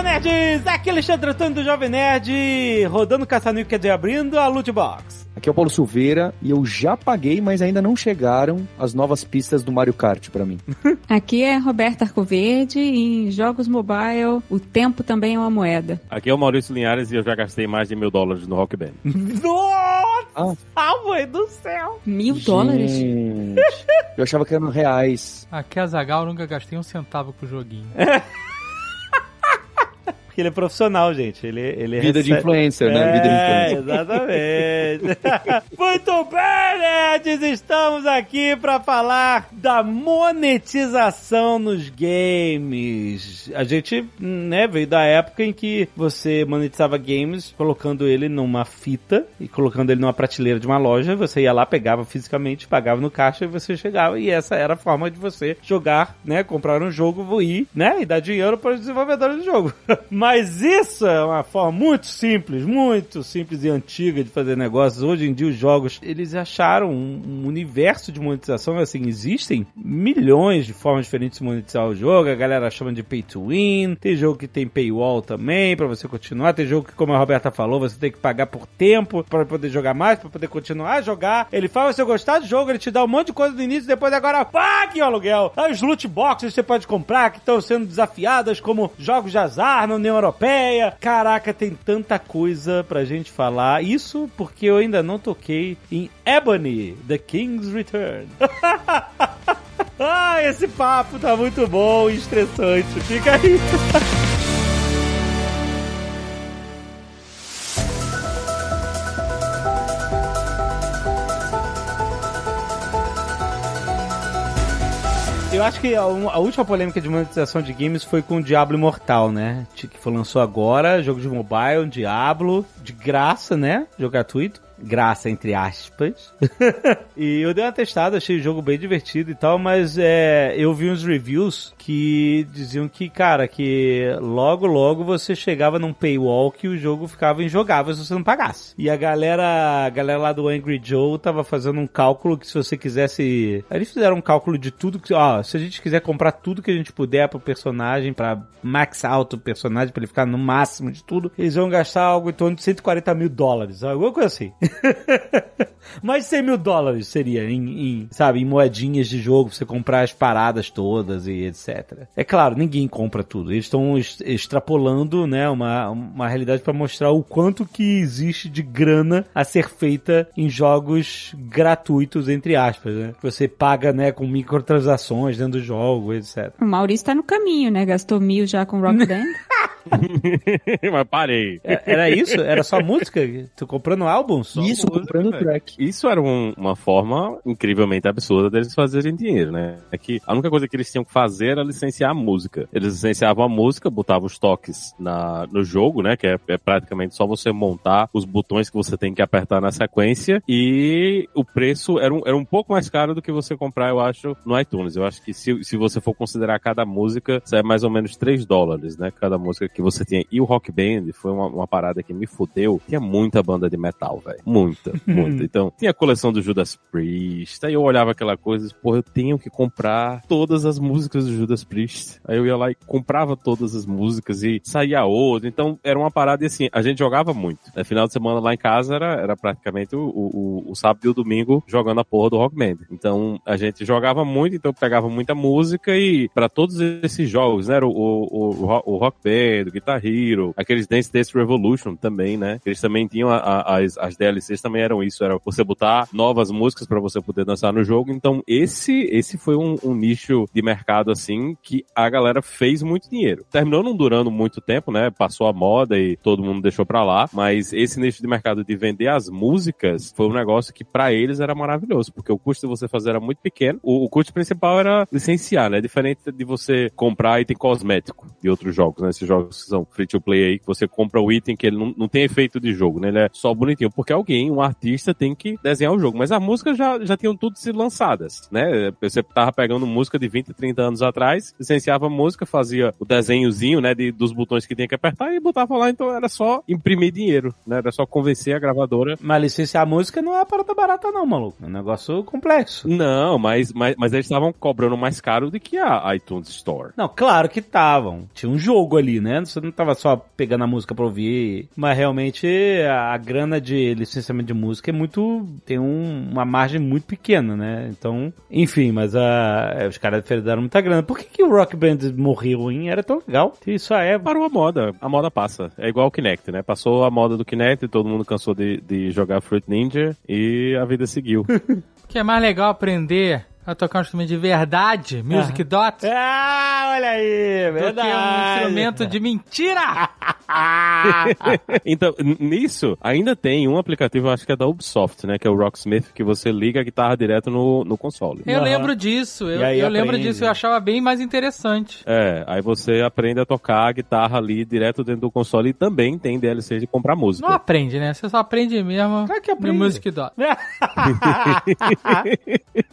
Landa, nerds! Aqui é Alexandre Antônio do Jovem Nerd, rodando caçaninho, quer dizer, abrindo a loot box. Aqui é o Paulo Silveira e eu já paguei, mas ainda não chegaram as novas pistas do Mario Kart pra mim. Aqui é Roberta Arcoverde e em jogos mobile o tempo também é uma moeda. Aqui é o Maurício Linhares e eu já gastei mais de mil dólares no Rock Band. Nossa, mãe do céu! Mil dólares? Gente, eu achava que eram reais. Aqui a Zagal nunca gastei um centavo com o joguinho. Porque ele é profissional, gente. Ele, ele Vida de recebe- influencer, né? Vida de É, influencer. exatamente. Muito bem, nerds! Estamos aqui para falar da monetização nos games. A gente, né, veio da época em que você monetizava games colocando ele numa fita e colocando ele numa prateleira de uma loja. Você ia lá, pegava fisicamente, pagava no caixa e você chegava. E essa era a forma de você jogar, né? Comprar um jogo e, né? E dar dinheiro para os desenvolvedores do jogo. Mas isso é uma forma muito simples, muito simples e antiga de fazer negócios. Hoje em dia os jogos, eles acharam um, universo de monetização, assim, existem milhões de formas diferentes de monetizar o jogo. A galera chama de pay to win. Tem jogo que tem paywall também para você continuar. Tem jogo que, como a Roberta falou, você tem que pagar por tempo para poder jogar mais, para poder continuar a jogar. Ele fala, se gostar do jogo, ele te dá um monte de coisa no início, depois agora pague o aluguel. As loot boxes você pode comprar que estão sendo desafiadas como jogos de azar na União Europeia. Caraca, tem tanta coisa pra gente falar. Isso porque eu ainda não toquei em Ebony, The King's Return. ah, esse papo tá muito bom e estressante. Fica aí. Eu acho que a, a última polêmica de monetização de games foi com o Diablo Imortal, né? Que foi lançou agora, jogo de mobile, Diablo, de graça, né? Jogo gratuito. Graça, entre aspas. e eu dei uma testada, achei o jogo bem divertido e tal, mas é, eu vi uns reviews que diziam que, cara, que logo, logo você chegava num paywall que o jogo ficava injogável se você não pagasse. E a galera, a galera lá do Angry Joe tava fazendo um cálculo que se você quisesse... Eles fizeram um cálculo de tudo que... Ó, se a gente quiser comprar tudo que a gente puder pro personagem, pra max out o personagem, pra ele ficar no máximo de tudo, eles vão gastar algo em torno de 140 mil dólares, alguma coisa assim. Mais de 100 mil dólares seria em, em, sabe, em moedinhas de jogo, pra você comprar as paradas todas e etc. É claro, ninguém compra tudo. Eles estão es- extrapolando, né, uma, uma realidade pra mostrar o quanto que existe de grana a ser feita em jogos gratuitos, entre aspas, né? Você paga, né, com microtransações dentro do jogo, etc. O Maurício tá no caminho, né? Gastou mil já com Rock Band. Mas parei. É- Era isso? Era só música? Tu comprando álbuns? Só Isso, música, comprando velho. track. Isso era um- uma forma incrivelmente absurda deles fazerem dinheiro, né? É que a única coisa que eles tinham que fazer era licenciar a música. Eles licenciavam a música, botavam os toques na, no jogo, né? Que é, é praticamente só você montar os botões que você tem que apertar na sequência e o preço era um, era um pouco mais caro do que você comprar, eu acho, no iTunes. Eu acho que se, se você for considerar cada música, sai mais ou menos 3 dólares, né? Cada música que você tinha. E o Rock Band foi uma, uma parada que me fudeu. Tinha muita banda de metal, velho. Muita, muita. Então, tinha a coleção do Judas Priest. Aí eu olhava aquela coisa e disse, porra, eu tenho que comprar todas as músicas do Judas Priest. Aí eu ia lá e comprava todas as músicas e saía outra. Então, era uma parada e assim, a gente jogava muito. No final de semana lá em casa era, era praticamente o, o, o sábado e o domingo jogando a porra do Rock Band. Então, a gente jogava muito, então pegava muita música e para todos esses jogos, né? Era o, o, o, o Rock Band, o Guitar Hero, aqueles Dance Dance Revolution também, né? Eles também tinham a- a- as, as DLCs também eram isso, era você botar novas músicas para você poder dançar no jogo. Então, esse esse foi um, um nicho de mercado assim que a galera fez muito dinheiro. Terminou não durando muito tempo, né? Passou a moda e todo mundo deixou pra lá, mas esse nicho de mercado de vender as músicas foi um negócio que pra eles era maravilhoso, porque o custo de você fazer era muito pequeno. O, o custo principal era licenciar, né? Diferente de você comprar item cosmético de outros jogos, né? Esses jogos que são free to play aí, que você compra o item que ele não, não tem efeito de jogo, né? Ele é só bonitinho. Porque alguém, um artista, tem que desenhar o jogo. Mas as músicas já, já tinham tudo sido lançadas, né? Você tava pegando música de 20, 30 anos atrás, licenciava a música, fazia o desenhozinho, né, de, dos botões que tinha que apertar e botava lá, então era só imprimir dinheiro, né? Era só convencer a gravadora. Mas licenciar a música não é uma parada barata não, maluco. É um negócio complexo. Não, mas, mas, mas eles estavam cobrando mais caro do que a iTunes Store. Não, claro que estavam. Tinha um jogo ali, né? Você não tava só pegando a música pra ouvir. Mas realmente a grana de licenciamento de música é muito. tem um- uma margem muito pequena, né? Então, enfim, mas a, os caras deram muita grana. Por que, que o Rock Band morreu, hein? Era tão legal. Isso é. Parou a moda, a moda passa. É igual o Kinect, né? Passou a moda do Kinect, todo mundo cansou de, de jogar Fruit Ninja e a vida seguiu. Que é mais legal aprender a tocar um instrumento de verdade, Music Dot, Ah, olha aí, do que um verdade. instrumento de mentira. então, nisso, ainda tem um aplicativo, acho que é da Ubisoft, né? Que é o Rocksmith, que você liga a guitarra direto no, no console. Eu lembro disso, eu, aí eu lembro disso, eu achava bem mais interessante. É, aí você aprende a tocar a guitarra ali direto dentro do console e também tem DLC de comprar música. Não aprende, né? Você só aprende mesmo Claro que aprende. no Music Dot.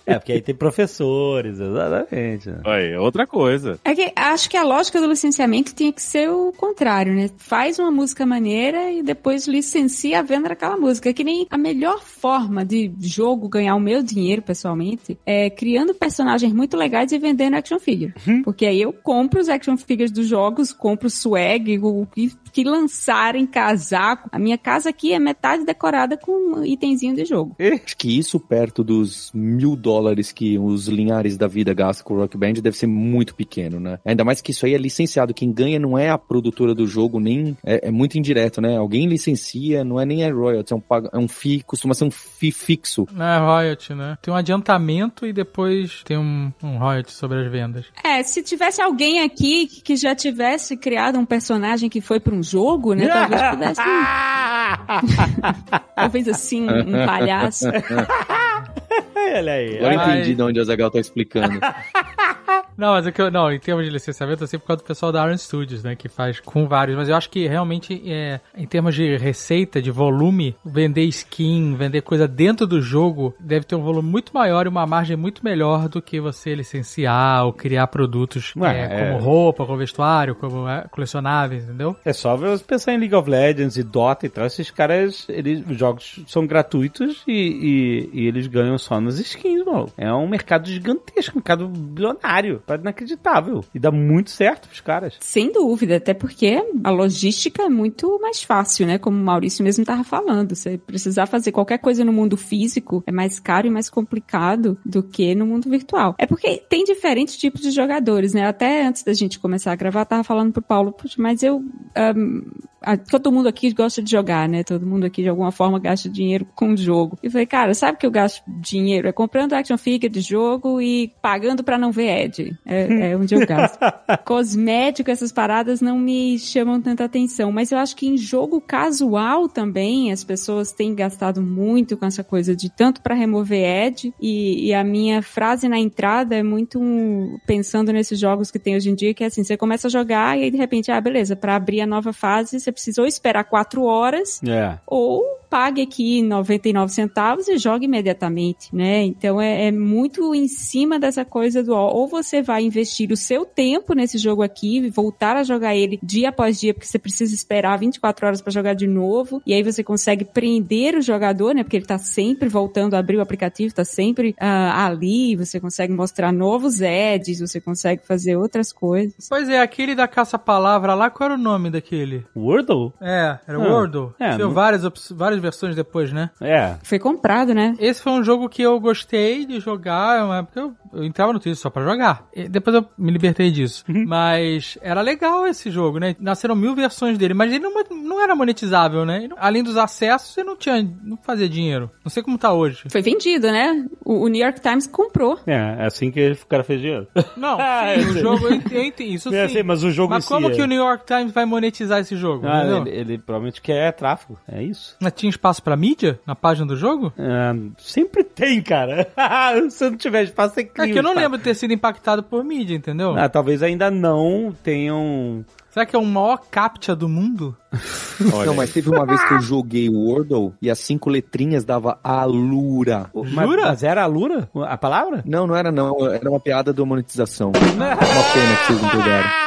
é, porque aí tem professores, exatamente. Aí, outra coisa. É que acho que a lógica do licenciamento tinha que ser o contrário, né? Faz uma música maneira e depois licencia a venda daquela música. Que nem a melhor forma de jogo ganhar o meu dinheiro, pessoalmente, é criando personagens muito legais e vendendo action figure. Porque aí eu compro os action figures dos jogos, compro swag, o que, que lançarem casaco. A minha casa aqui é metade decorada com um itemzinho de jogo. Acho que isso perto dos mil dólares que os linhares da vida gastam com o Rock Band deve ser muito pequeno, né? Ainda mais que isso aí é licenciado. Quem ganha não é a produtora do jogo, nem é, é muito indireto, né? Alguém licencia, não é nem é royalties, é um, pag- é um fee, costuma ser um fee fixo. Não é royalty, né? Tem um adiantamento e depois tem um, um royalty sobre as vendas. É, se tivesse alguém aqui que já tivesse criado um personagem que foi pra um jogo, né? Talvez pudesse. talvez assim, um, palhaço. olha aí. Agora eu Mas- entendi de onde a Zagal tá explicando. Não, mas é que eu, não, em termos de licenciamento, assim, por causa do pessoal da Iron Studios, né, que faz com vários, mas eu acho que realmente, é, em termos de receita, de volume, vender skin, vender coisa dentro do jogo, deve ter um volume muito maior e uma margem muito melhor do que você licenciar ou criar produtos Ué, é, é. como roupa, como vestuário, como é, colecionáveis, entendeu? É só você pensar em League of Legends e Dota e tal. Esses caras, eles, os jogos são gratuitos e, e, e eles ganham só nas skins, mano. É um mercado gigantesco, um mercado bilionário. Parada inacreditável. E dá muito certo pros caras. Sem dúvida, até porque a logística é muito mais fácil, né? Como o Maurício mesmo estava falando. Você precisar fazer qualquer coisa no mundo físico é mais caro e mais complicado do que no mundo virtual. É porque tem diferentes tipos de jogadores, né? Até antes da gente começar a gravar, tava falando pro Paulo, "Puxa, mas eu. a- todo mundo aqui gosta de jogar, né? Todo mundo aqui de alguma forma gasta dinheiro com o jogo. E falei, cara, sabe que eu gasto dinheiro? É comprando action figure de jogo e pagando pra não ver É, é onde eu gasto. Cosmético, essas paradas não me chamam tanta atenção. Mas eu acho que em jogo casual também, as pessoas têm gastado muito com essa coisa de tanto pra remover ad. E, e a minha frase na entrada é muito um- pensando nesses jogos que tem hoje em dia, que é assim, você começa a jogar e aí de repente, ah, beleza, pra abrir a nova fase, você precisa ou esperar quatro horas É. ou pague aqui 99 centavos e jogue imediatamente, né? Então é, é muito em cima dessa coisa do ó, ou você vai investir o seu tempo nesse jogo aqui e voltar a jogar ele dia após dia, porque você precisa esperar 24 horas para jogar de novo, e aí você consegue prender o jogador, né? Porque ele tá sempre voltando a abrir o aplicativo, tá sempre ah, ali, você consegue mostrar novos ads, você consegue fazer outras coisas. Pois é, aquele da caça-palavra lá, qual era o nome daquele? Wordle? É, era Ah, Wordle. é, Tinha não- várias, várias versões depois, né? É. Foi comprado, né? Esse foi um jogo que eu gostei de jogar, é uma época eu, eu entrava no Twitter só pra jogar. E depois eu me libertei disso. Mas era legal esse jogo, né? Nasceram mil versões dele, mas ele não, não era monetizável, né? Não- Além dos acessos, você não tinha, não fazia dinheiro. Não sei como tá hoje. Foi vendido, né? O, o New York Times comprou. É, é assim que o cara fez dinheiro. Não, Ah, sim, o sei. jogo, eu isso É, sim. sei, mas o jogo Mas em si como é- que o New York Times vai monetizar esse jogo? Ah, ele, ele provavelmente quer tráfego. É isso. Mas Tinha espaço pra mídia na página do jogo? É, sempre tem, cara. Se não tiver espaço, você cria É que eu não lembro de ter sido impactado por mídia, entendeu? Ah, talvez ainda não tenham Será que é o maior captcha do mundo? Olha Não, mas teve uma vez que eu joguei o Wordle e as cinco letrinhas dava Alura. Mas, mas era a Lura? A palavra? Não, não era não. Era uma piada da monetização. Uma pena que vocês não pegaram.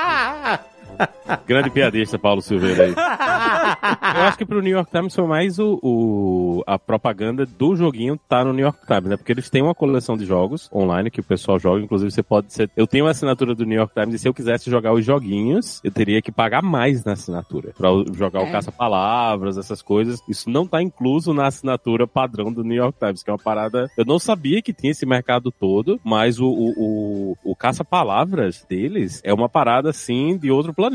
Grande piadista, Paulo Silveira aí. Eu acho que pro New York Times foi mais o, o- a propaganda do joguinho tá no New York Times, né? Porque eles têm uma coleção de jogos online que o pessoal joga. Inclusive, você pode ser. Eu tenho uma assinatura do New York Times e se eu quisesse jogar os joguinhos, eu teria que pagar mais na assinatura. Pra jogar o É. caça-palavras, essas coisas. Isso não tá incluso na assinatura padrão do New York Times, que é uma parada. Eu não sabia que tinha esse mercado todo, mas o, o, o, o caça-palavras deles é uma parada assim de outro planeta.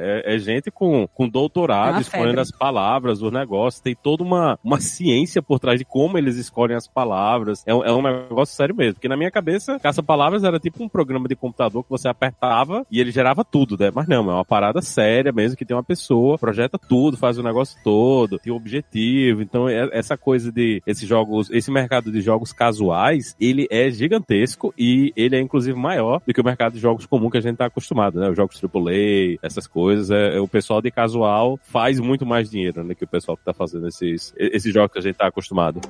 É, é gente com, com doutorado escolhendo as palavras, os negócios. Tem toda uma, uma ciência por trás de como eles escolhem as palavras. É, um- é um negócio sério mesmo. Porque na minha cabeça, caça-palavras era tipo um programa de computador que você apertava e ele gerava tudo, né? Mas não, é uma parada séria mesmo que tem uma pessoa, projeta tudo, faz o negócio todo, tem um objetivo. Então, é- essa coisa de esses jogos, esse mercado de jogos casuais, ele é gigantesco e ele é inclusive maior do que o mercado de jogos comum que a gente tá acostumado, né? Os jogos AAA, essas coisas, é, é o pessoal de casual faz muito mais dinheiro, né? Que o pessoal que tá fazendo esses, esses jogos que a gente tá acostumado.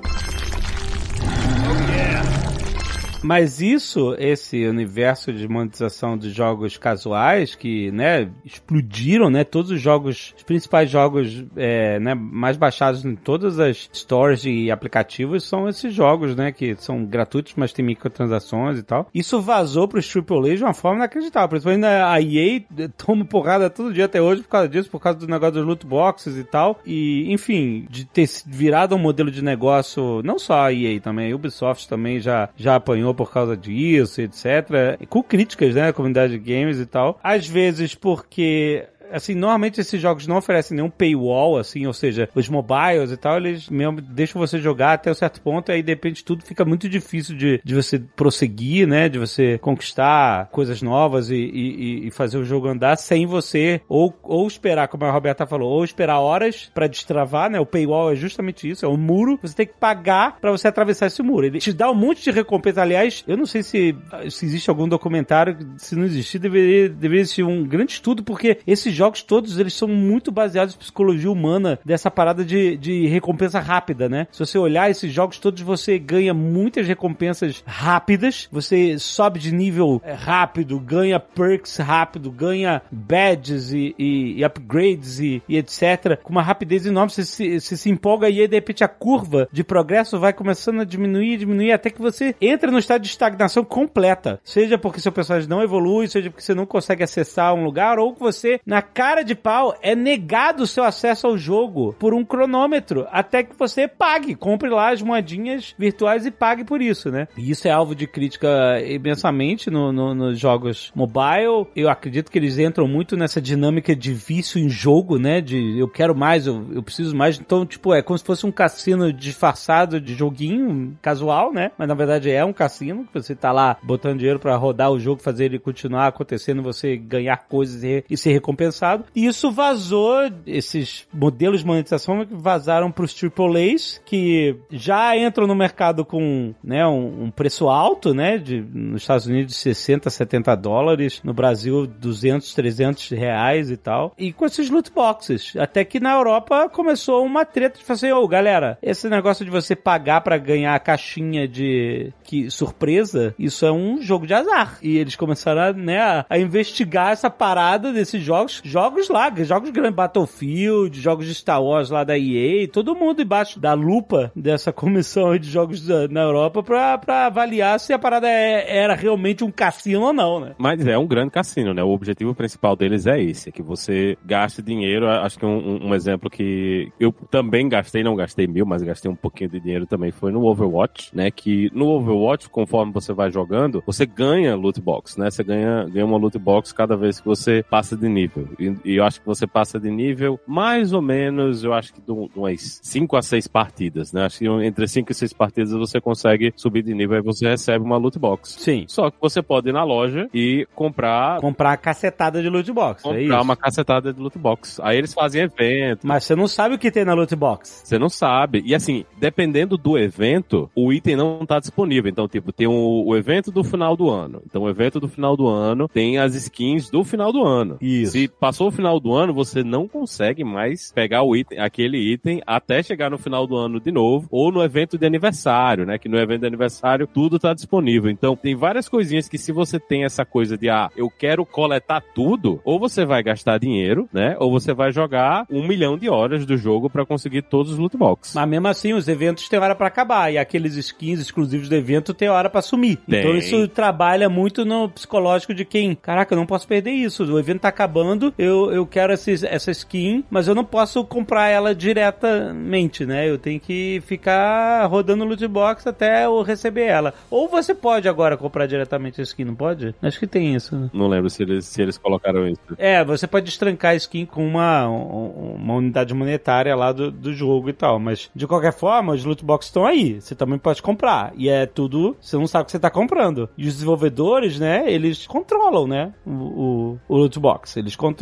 Mas isso, esse universo de monetização de jogos casuais que, né, explodiram, né, todos os jogos, os principais jogos, é, né, mais baixados em todas as stores de aplicativos são esses jogos, né, que são gratuitos, mas tem microtransações e tal. Isso vazou para os AAA de uma forma inacreditável, principalmente a EA toma porrada todo dia até hoje por causa disso, por causa do negócio dos loot boxes e tal. E, enfim, de ter virado um modelo de negócio, não só a EA também, a Ubisoft também já, já apanhou por causa disso, etc. Com críticas, né, a comunidade de games e tal. Às vezes porque assim, normalmente esses jogos não oferecem nenhum paywall, assim, ou seja, os mobiles e tal, eles mesmo deixam você jogar até um certo ponto, aí de repente tudo fica muito difícil de, de você prosseguir, né, de você conquistar coisas novas e, e, e fazer o jogo andar sem você, ou, ou esperar, como a Roberta falou, ou esperar horas pra destravar, né, o paywall é justamente isso, é um muro, você tem que pagar pra você atravessar esse muro. Ele te dá um monte de recompensa, aliás, eu não sei se, se existe algum documentário, se não existir, deveria, deveria existir um grande estudo, porque esses jogos todos, eles são muito baseados em psicologia humana, dessa parada de, de recompensa rápida, né? Se você olhar esses jogos todos, você ganha muitas recompensas rápidas, você sobe de nível é, rápido, ganha perks rápido, ganha badges e, e- e upgrades e, e etc. Com uma rapidez enorme, você se, você se empolga e aí, de repente, a curva de progresso vai começando a diminuir, diminuir, até que você entra no estado de estagnação completa. Seja porque seu personagem não evolui, seja porque você não consegue acessar um lugar, ou que você, na cara de pau, é negado o seu acesso ao jogo por um cronômetro, até que você pague, compre lá as moedinhas virtuais e pague por isso, né? E isso é alvo de crítica imensamente no, no- nos jogos mobile. Eu acredito que eles entram muito nessa dinâmica de vício em jogo, né? De eu quero mais, eu, eu preciso mais. Então, tipo, é como se fosse um cassino disfarçado de joguinho casual, né? Mas na verdade é um cassino, que você tá lá botando dinheiro pra rodar o jogo, fazer ele continuar acontecendo, você ganhar coisas e, e ser recompensado. E isso vazou, esses modelos de monetização vazaram pros AAAs, que já entram no mercado com né, um, um preço alto, né? De, nos Estados Unidos 60, 70 dólares, no Brasil 200, 300 reais e tal. E com esses loot boxes. Até que na Europa começou uma treta de falar assim, ô galera, esse negócio de você pagar pra ganhar a caixinha de que surpresa, isso é um jogo de azar. E eles começaram a, né, a investigar essa parada desses jogos, jogos lá, jogos grandes, Battlefield, jogos de Star Wars lá da EA, todo mundo embaixo da lupa dessa comissão de jogos da- na Europa pra, pra avaliar se a parada é- era realmente um cassino ou não, né? Mas é um grande cassino, né? O objetivo principal deles é esse, é que você gaste dinheiro. Acho que um- um exemplo que eu também gastei, não gastei mil, mas gastei um pouquinho de dinheiro também, foi no Overwatch, né? Que no Overwatch, conforme você vai jogando, você ganha loot box, né? Você ganha, ganha uma loot box cada vez que você passa de nível. E, e eu acho que você passa de nível mais ou menos, eu acho que de um- umas 5 a 6 partidas, né? Acho que entre 5 e 6 partidas você consegue subir de nível e você recebe uma loot box. Sim. Só que você pode ir na loja e comprar, Comprar a cacetada de loot box, é comprar isso. uma cacetada de loot box. Aí eles fazem evento. Mas você não sabe o que tem na loot box. Você não sabe. E assim, dependendo do evento, o item não tá disponível. Então, tipo, tem o, o evento do final do ano. Então, o evento do final do ano tem as skins do final do ano. Isso. Se passou o final do ano, você não consegue mais pegar o item, aquele item até chegar no final do ano de novo, ou no evento de aniversário, né? Que no evento de aniversário tudo tá disponível. Então, tem várias coisinhas que se você tem essa coisa de, ah, eu quero coletar tudo, ou você vai gastar dinheiro, né? Ou você vai jogar um milhão de horas do jogo para conseguir todos os loot boxes. Mas mesmo assim, os eventos têm hora pra acabar. E aqueles skins exclusivos do evento têm hora pra sumir. Tem. Então isso trabalha muito no psicológico de quem, caraca, eu não posso perder isso. O evento tá acabando, eu, eu quero esses, essa skin, mas eu não posso comprar ela diretamente, né? Eu tenho que ficar rodando loot box até eu receber ela. Ou você pode agora comprar diretamente a skin, não pode? Acho que tem isso. né? Não lembro se eles, se eles colocaram isso. É, você pode destrancar a skin com uma, um- uma unidade monetária lá do, do jogo e tal, mas de qualquer forma, os loot boxes estão aí. Você também pode comprar. E é tudo, você não sabe o que você tá comprando. E os desenvolvedores, né, eles controlam, né, o, o, o loot box. Eles controlam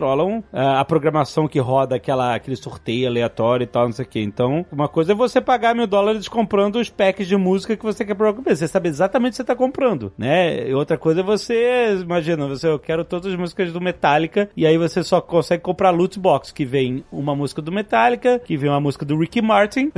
ah, a programação que roda aquela, aquele sorteio aleatório e tal, não sei o que. Então, uma coisa é você pagar mil dólares comprando os packs de música que você quer procurar. Você sabe exatamente o que você tá comprando, né? E outra coisa é você, imagina, você, eu quero todas as músicas do Metallica, e aí você só consegue comprar loot box, que vem uma música do Metallica, que vem uma música do Ricky Martin,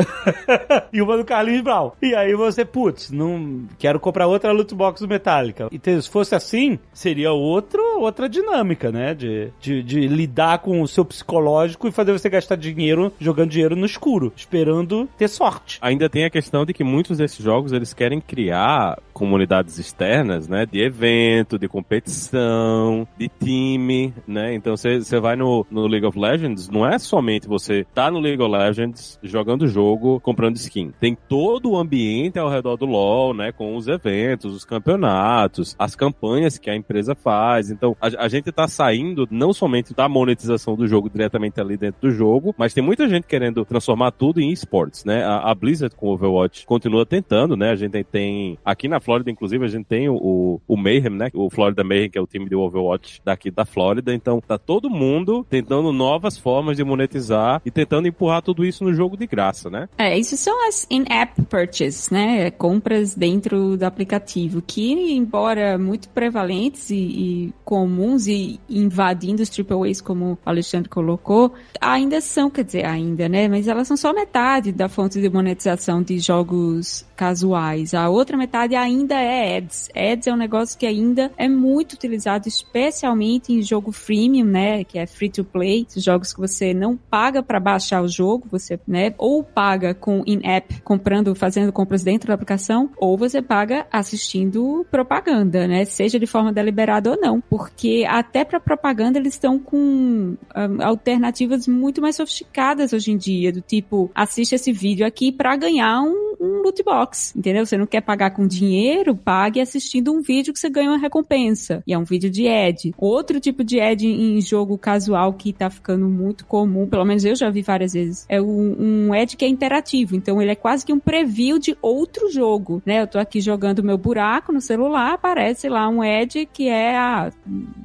e uma do Carlinhos Brown. E aí você, putz, não quero comprar outra loot box do Metallica. E se fosse assim, seria outro, outra dinâmica, né? De, de, de lidar com o seu psicológico e fazer você gastar dinheiro jogando dinheiro no escuro, esperando ter sorte. Ainda tem a questão de que muitos desses jogos eles querem criar comunidades externas, né? De evento, de competição, de time, né? Então você vai no, no League of Legends, não é somente você tá no League of Legends jogando o jogo, comprando skin. Tem todo o ambiente ao redor do LoL, né? Com os eventos, os campeonatos, as campanhas que a empresa faz. Então a, a gente tá saindo não somente da monetização do jogo diretamente ali dentro do jogo, mas tem muita gente querendo transformar tudo em esportes, né? A, a Blizzard com o Overwatch continua tentando, né? A gente tem, aqui na Flórida, inclusive, a gente tem o, o Mayhem, né? O Florida Mayhem, que é o time de Overwatch daqui da Flórida. Então tá todo mundo tentando novas formas de monetizar e tentando empurrar tudo isso no jogo de graça, né? É, isso são as in-app purchases, né? Compras dentro do aplicativo, que, embora muito prevalentes e, e comuns e invadindo os AAAs, como o Alexandre colocou, ainda são, quer dizer, ainda, né? Mas elas são só metade da fonte de monetização de jogos casuais. A outra metade ainda é ads. Ads é um negócio que ainda é muito utilizado, especialmente em jogo freemium, né? Que é free to play, jogos que você não paga para baixar o jogo, você, né? Ou paga com in-app, comprando, fazendo compras dentro da aplicação, ou você paga assistindo propaganda, né? Seja de forma deliberada ou não, porque até para propaganda eles estão com ah, alternativas muito mais sofisticadas hoje em dia, do tipo, assiste esse vídeo aqui para ganhar um, um loot box, entendeu? Você não quer pagar com dinheiro, pague assistindo um vídeo que você ganha uma recompensa. E é um vídeo de ad. Outro tipo de ad em jogo casual que tá ficando muito comum, pelo menos eu já vi várias vezes, é um, um ad que é interativo. Então ele é quase que um preview de outro jogo, né? Eu tô aqui jogando meu buraco no celular, aparece lá um ad que é ah,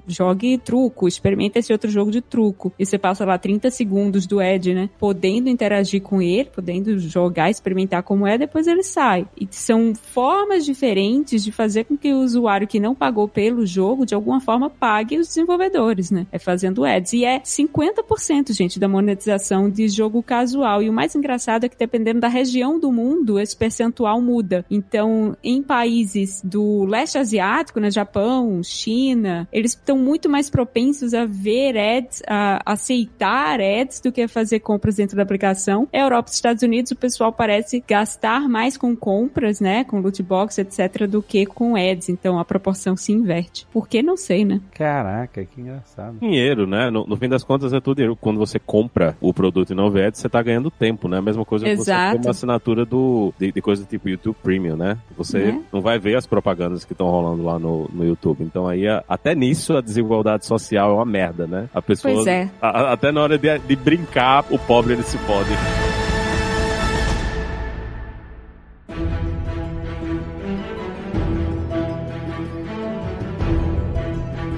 jogue truco, experimenta esse outro jogo de truco. E você passa lá 30 segundos do ad, né? Podendo interagir com ele, podendo jogar, experimentar como é, depois ele sai. E são formas diferentes de fazer com que o usuário que não pagou pelo jogo, de alguma forma, pague os desenvolvedores, né? É fazendo ads. E é 50%, gente, da monetização de jogo casual. E o mais engraçado é que dependendo da região do mundo, esse percentual muda. Então, em países do leste asiático, né, Japão, China, eles estão muito mais propensos a ver ads, a aceitar ads do que fazer compras dentro da aplicação. Europa e Estados Unidos, o pessoal parece gastar mais com compras, né, com loot box, etc, do que com ads. Então, a proporção se inverte. Por que? Não sei, né? Caraca, que engraçado. Dinheiro, né? No, no fim das contas é tudo dinheiro. Quando você compra o produto e não vê ads, você tá ganhando tempo, né? A mesma coisa que você tem uma assinatura do, de, de coisa tipo YouTube Premium, né? Você Né? não vai ver as propagandas que estão rolando lá no, no YouTube. Então aí, até nisso, a desigualdade social é uma merda, né? A pessoa, Pois é. a- a- até na hora de, de brincar, o pobre ele se pode.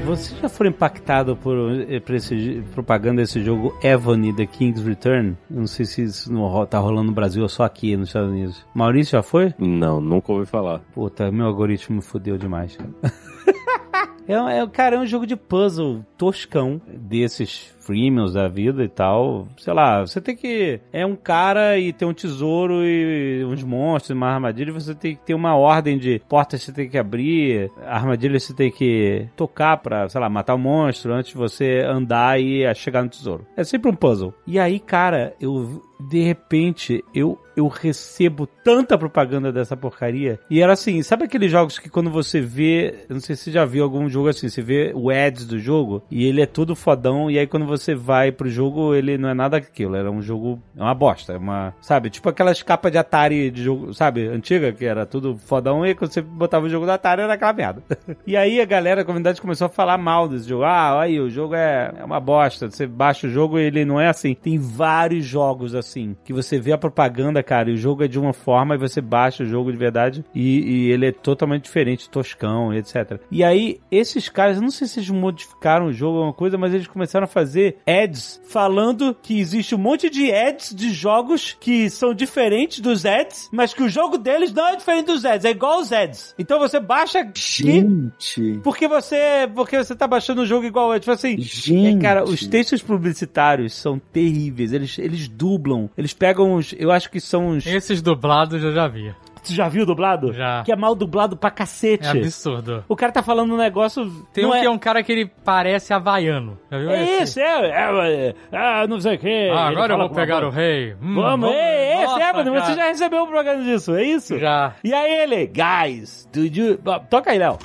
Você já foi impactado por, eh, por esse propaganda desse jogo Evony The King's Return? Eu não sei se isso não tá rolando no Brasil ou só aqui nos Estados Unidos. Maurício já foi? Não, nunca ouvi falar. Puta, meu algoritmo me fudeu demais. cara. É, é, cara, é um jogo de puzzle toscão desses freemiums da vida e tal. Sei lá, você tem que. É um cara e tem um tesouro e uns monstros, uma armadilha. Você tem que ter uma ordem de portas que você tem que abrir, armadilhas você tem que tocar pra, sei lá, matar o um monstro antes de você andar e chegar no tesouro. É sempre um puzzle. E aí, cara, eu de repente eu eu recebo tanta propaganda dessa porcaria. E era assim, sabe aqueles jogos que quando você vê, não sei se você já viu algum jogo assim, você vê o ads do jogo e ele é todo fodão e aí quando você vai pro jogo, ele não é nada aquilo, era um jogo, é uma bosta, é uma, sabe, tipo aquelas capas de Atari de jogo, sabe, antiga, que era tudo fodão e quando você botava o jogo do Atari era aquela merda. e aí a galera, a comunidade começou a falar mal desse jogo. Ah, aí o jogo é, é uma bosta, você baixa o jogo e ele não é assim. Tem vários jogos assim, que você vê a propaganda cara, e o jogo é de uma forma e você baixa o jogo de verdade e, e ele é totalmente diferente, toscão, etc. E aí, esses caras, eu não sei se eles modificaram o jogo ou alguma coisa, mas eles começaram a fazer ads falando que existe um monte de ads de jogos que são diferentes dos ads, mas que o jogo deles não é diferente dos ads, é igual aos ads. Então você baixa Gente. porque você porque você tá baixando o jogo igual é tipo assim. Gente. É, cara, os textos publicitários são terríveis. Eles eles dublam, eles pegam os, eu acho que são os Esses dublados eu já vi. Tu já viu dublado? Já. Que é mal dublado pra cacete. É absurdo. O cara tá falando um negócio. Tem um é... que é um cara que ele parece havaiano. Já viu É esse? isso, é, é, é, não sei o que. Ah, agora eu vou pegar o rei. Hum, Vamos, é, esse, é, Nossa, mano, você já recebeu um programa disso, é isso? Já. E aí ele, guys, do you... Toca aí, Léo.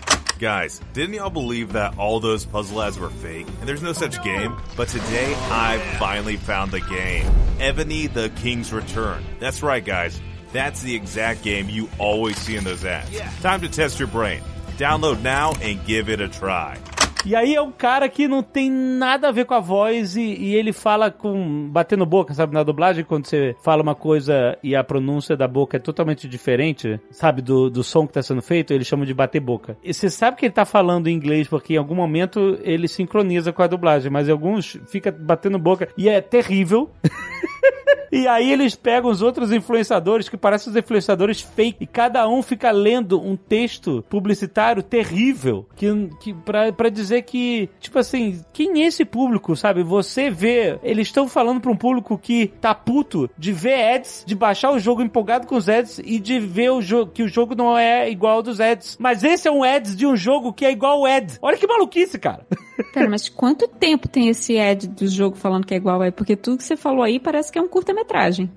Guys, didn't y'all believe that all those puzzle ads were fake? And there's no such game? But today, I finally found the game. Ebony the King's Return. That's right, guys. That's the exact game you always see in those ads. Time to test your brain. Download now and give it a try. E aí é um cara que não tem nada a ver com a voz e, e ele fala com. batendo boca, sabe? Na dublagem, quando você fala uma coisa e a pronúncia da boca é totalmente diferente, sabe? Do, do som que tá sendo feito, eles chamam de bater boca. E você sabe que ele tá falando em inglês porque em algum momento ele sincroniza com a dublagem, mas alguns fica batendo boca e é terrível. E aí eles pegam os outros influenciadores que parecem os influenciadores fake e cada um fica lendo um texto publicitário terrível que, que pra dizer que, tipo assim, quem é esse público, sabe? Você vê, eles estão falando pra um público que tá puto de ver ads, de baixar o jogo empolgado com os ads e de ver o jogo que o jogo não é igual ao dos ads. Mas esse é um ads de um jogo que é igual ao ad. Olha que maluquice, cara. Pera, mas quanto tempo tem esse ad do jogo falando que é igual ao Porque tudo que você falou aí parece que é um curta-metragem.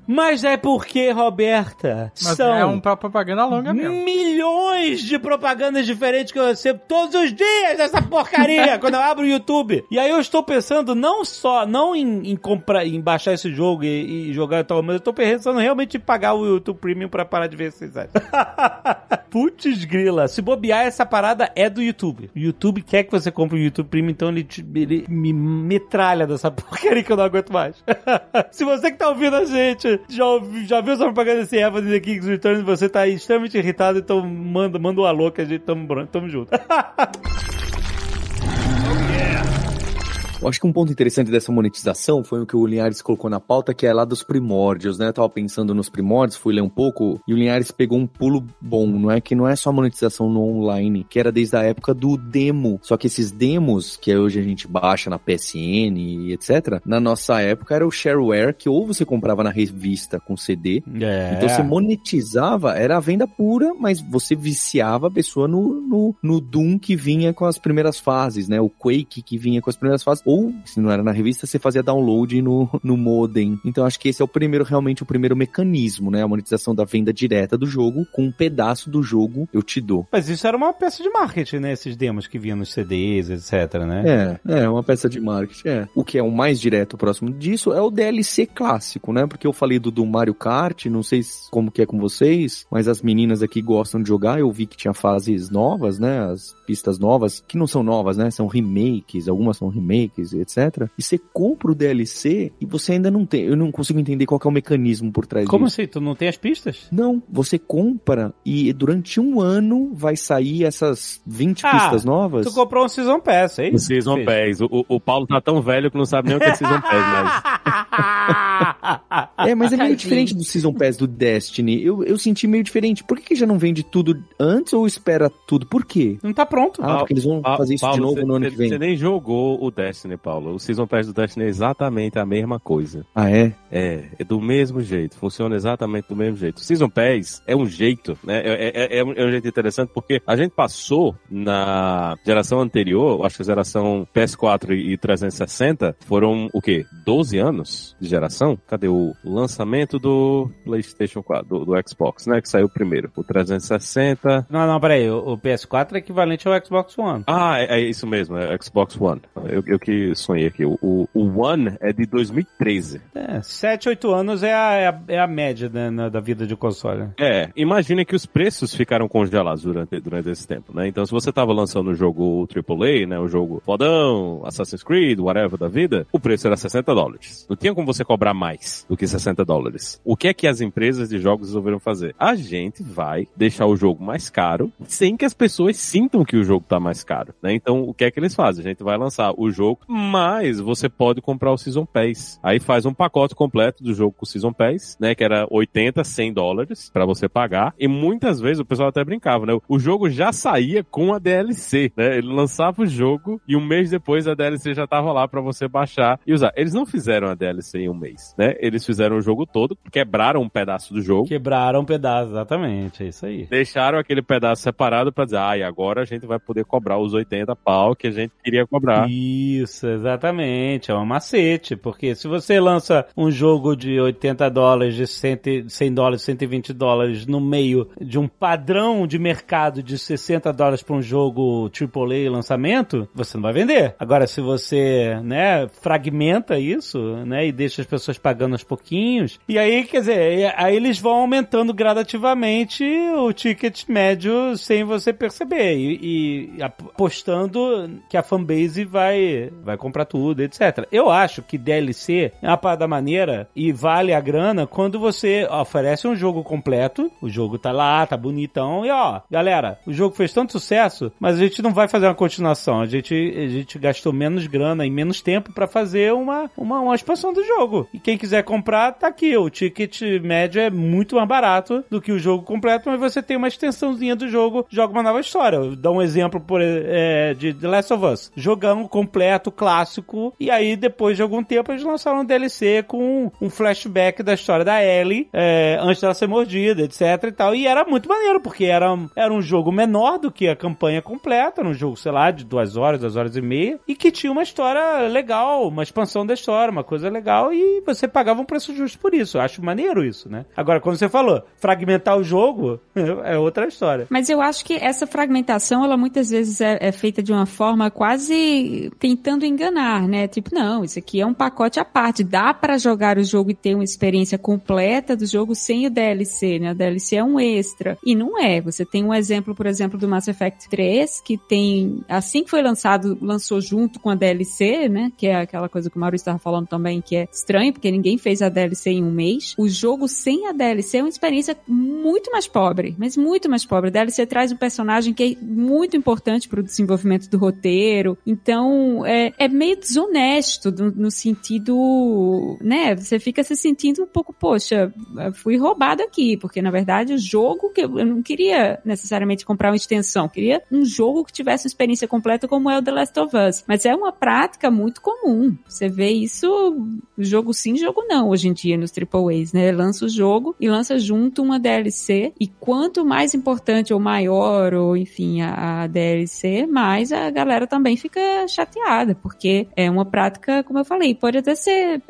Mas é porque, Roberta, Mas são é um pra propaganda longa mesmo. milhões de propagandas diferentes que eu recebo todos os dias dessa porcaria quando eu abro o YouTube. E aí eu estou pensando não só, não em, em comprar, em baixar esse jogo e, e jogar e tal, mas eu estou pensando realmente em pagar o YouTube Premium pra parar de ver esses ads. Putz grila, se bobear essa parada é do YouTube. O YouTube quer que você compre o YouTube Premium, então ele, te- ele me metralha dessa porcaria que eu não aguento mais. se você que tá ouvindo gente já, já viu essa propaganda desse Evan The King's Return e você tá extremamente irritado, então manda, manda um alô que a gente tamo, tamo junto. Eu acho que um ponto interessante dessa monetização foi o que o Linhares colocou na pauta, que é lá dos primórdios, né? Eu tava pensando nos primórdios, fui ler um pouco, e o Linhares pegou um pulo bom, não é? Que não é só monetização no online, que era desde a época do demo. Só que esses demos, que hoje a gente baixa na PSN e etc., na nossa época era o shareware, que ou você comprava na revista com CD, É. então você monetizava, era a venda pura, mas você viciava a pessoa no, no, no Doom que vinha com as primeiras fases, né? O Quake que vinha com as primeiras fases. Ou, se não era na revista, você fazia download no, no modem. Então acho que esse é o primeiro, realmente, o primeiro mecanismo, né? A monetização da venda direta do jogo, com um pedaço do jogo eu te dou. Mas isso era uma peça de marketing, né? Esses demos que vinham nos CDs, etc, né? É, é uma peça de marketing. É. O que é o mais direto próximo disso é o DLC clássico, né? Porque eu falei do, do Mario Kart, não sei se- como que é com vocês, mas as meninas aqui gostam de jogar. Eu vi que tinha fases novas, né? As pistas novas, que não são novas, né? São remakes, algumas são remakes, etc. E você compra o DLC e você ainda não tem. Eu não consigo entender qual que é o mecanismo por trás Como disso. assim? Tu não tem as pistas? Não, você compra e durante um ano vai sair essas 20 Ah, pistas novas. Tu comprou um Season Pass, é O isso? Season Fez. Pass. O, o Paulo tá tão velho que não sabe nem o que é Season Pass, mas... É, mas é meio diferente do Season Pass do Destiny. Eu, eu senti meio diferente. Por que, que já não vende tudo antes ou espera tudo? Por quê? Não tá pronto. Ah, porque eles vão Pa- fazer isso Paulo, de novo você- no ano que vem. Você nem jogou o Destiny, Paulo. O Season Pass do Destiny é exatamente a mesma coisa. Ah, é? É, é do mesmo jeito, funciona exatamente do mesmo jeito. O Season Pass é um jeito, né? É, é- é um, é um jeito interessante porque a gente passou na geração anterior, acho que a geração PS4 e 360 foram o quê? 12 anos de geração? Cadê o lançamento do PlayStation 4, do, do Xbox, né? Que saiu primeiro. O 360. Não, não, peraí. O, o PS4 é equivalente ao Xbox One. Ah, é, é isso mesmo, é Xbox One. Eu, eu que sonhei aqui. O, o, o One é de 2013. É, 7, 8 anos é a, é a, é a média né, na- da vida de console. É, imagine que os preços ficaram congelados durante, durante esse tempo, né? Então, se você tava lançando o jogo AAA, né? O jogo fodão, Assassin's Creed, whatever da vida, o preço era 60 dólares. Não tinha como você cobrar mais do que 60 dólares. O que é que as empresas de jogos resolveram fazer? A gente vai deixar o jogo mais caro sem que as pessoas sintam que o jogo tá mais caro, né? Então, o que é que eles fazem? A gente vai lançar o jogo, mas você pode comprar o Season Pass. Aí faz um pacote completo do jogo com o Season Pass, né? Que era 80, 100 dólares pra você pagar. E muitas vezes o pessoal até brincava, né? O jogo já saía com a DLC, né? Ele lançava o jogo e um mês depois a DLC já tava lá pra você baixar e usar. Eles não fizeram a DLC em um mês, né? Eles fizeram o jogo todo, quebraram um pedaço do jogo. Quebraram um pedaço, exatamente. É isso aí. Deixaram aquele pedaço separado pra dizer, ah, e agora a gente vai poder cobrar os 80 pau que a gente queria cobrar. Isso, exatamente. É um macete. Porque se você lança um jogo de 80 dólares, de 100, 100 dólares, 120 dólares no meio de um padrão de mercado de 60 dólares para um jogo AAA lançamento, você não vai vender. Agora, se você, né, fragmenta isso, né, e deixa as pessoas pagando aos pouquinhos, e aí, quer dizer, aí eles vão aumentando gradativamente o ticket médio sem você perceber. E, e apostando que a fanbase vai, vai comprar tudo, etc. Eu acho que DLC é uma parada maneira e vale a grana quando você oferece um jogo completo, o jogo tá lá, tá bonitão, e ó, galera, o jogo fez tanto sucesso, mas a gente não vai fazer uma continuação, a gente, a gente gastou menos grana e menos tempo pra fazer uma, uma, uma expansão do jogo. E quem quiser comprar, tá aqui, o ticket médio é muito mais barato do que o jogo completo, mas você tem uma extensãozinha do jogo, joga uma nova história. Dou um exemplo por, é, de The Last of Us. Jogão completo, clássico, e aí depois de algum tempo eles lançaram um DLC com um flashback da história da Ellie, é, antes dela ser mordida, etc e tal. E era muito maneiro, porque era, era um jogo menor do que a campanha completa, era um jogo, sei lá, de duas horas, duas horas e meia, e que tinha uma história legal, uma expansão da história, uma coisa legal, e você pagava um preço justo por isso. Eu acho maneiro isso, né? Agora, quando você falou, fragmentar o jogo é outra história. Mas eu acho que essa fragmentação, ela muitas vezes é, é feita de uma forma quase tentando enganar, né? Tipo, não, isso aqui é um pacote à parte. Dá para jogar o jogo e ter uma experiência completa do jogo sem o DLC, né? O DLC é um extra. E não é. Você tem um exemplo, por exemplo, do Mass Effect 3, que tem, assim que foi lançado, lançou junto com a DLC, né? Que é aquela coisa que o Maurício estava falando também, que é estranho, porque ninguém fez a DLC em um mês. O jogo sem a DLC é uma experiência muito mais pobre, mas muito mais pobre. A DLC traz um personagem que é muito importante para o desenvolvimento do roteiro. Então, é, é meio desonesto no, no sentido, né? Você fica se sentindo um pouco, poxa, fui roubado aqui, porque na verdade o jogo que eu eu não queria necessariamente comprar uma extensão, queria um jogo que tivesse uma experiência completa como é o The Last of Us. Mas é uma prática muito comum. Você vê isso, jogo sim, jogo não, hoje em dia nos AAAs, né? Lança o jogo e lança junto uma DLC e quanto mais importante ou maior, ou enfim, a, a DLC, mais a galera também fica chateada, porque é uma prática, como eu falei, pode até ser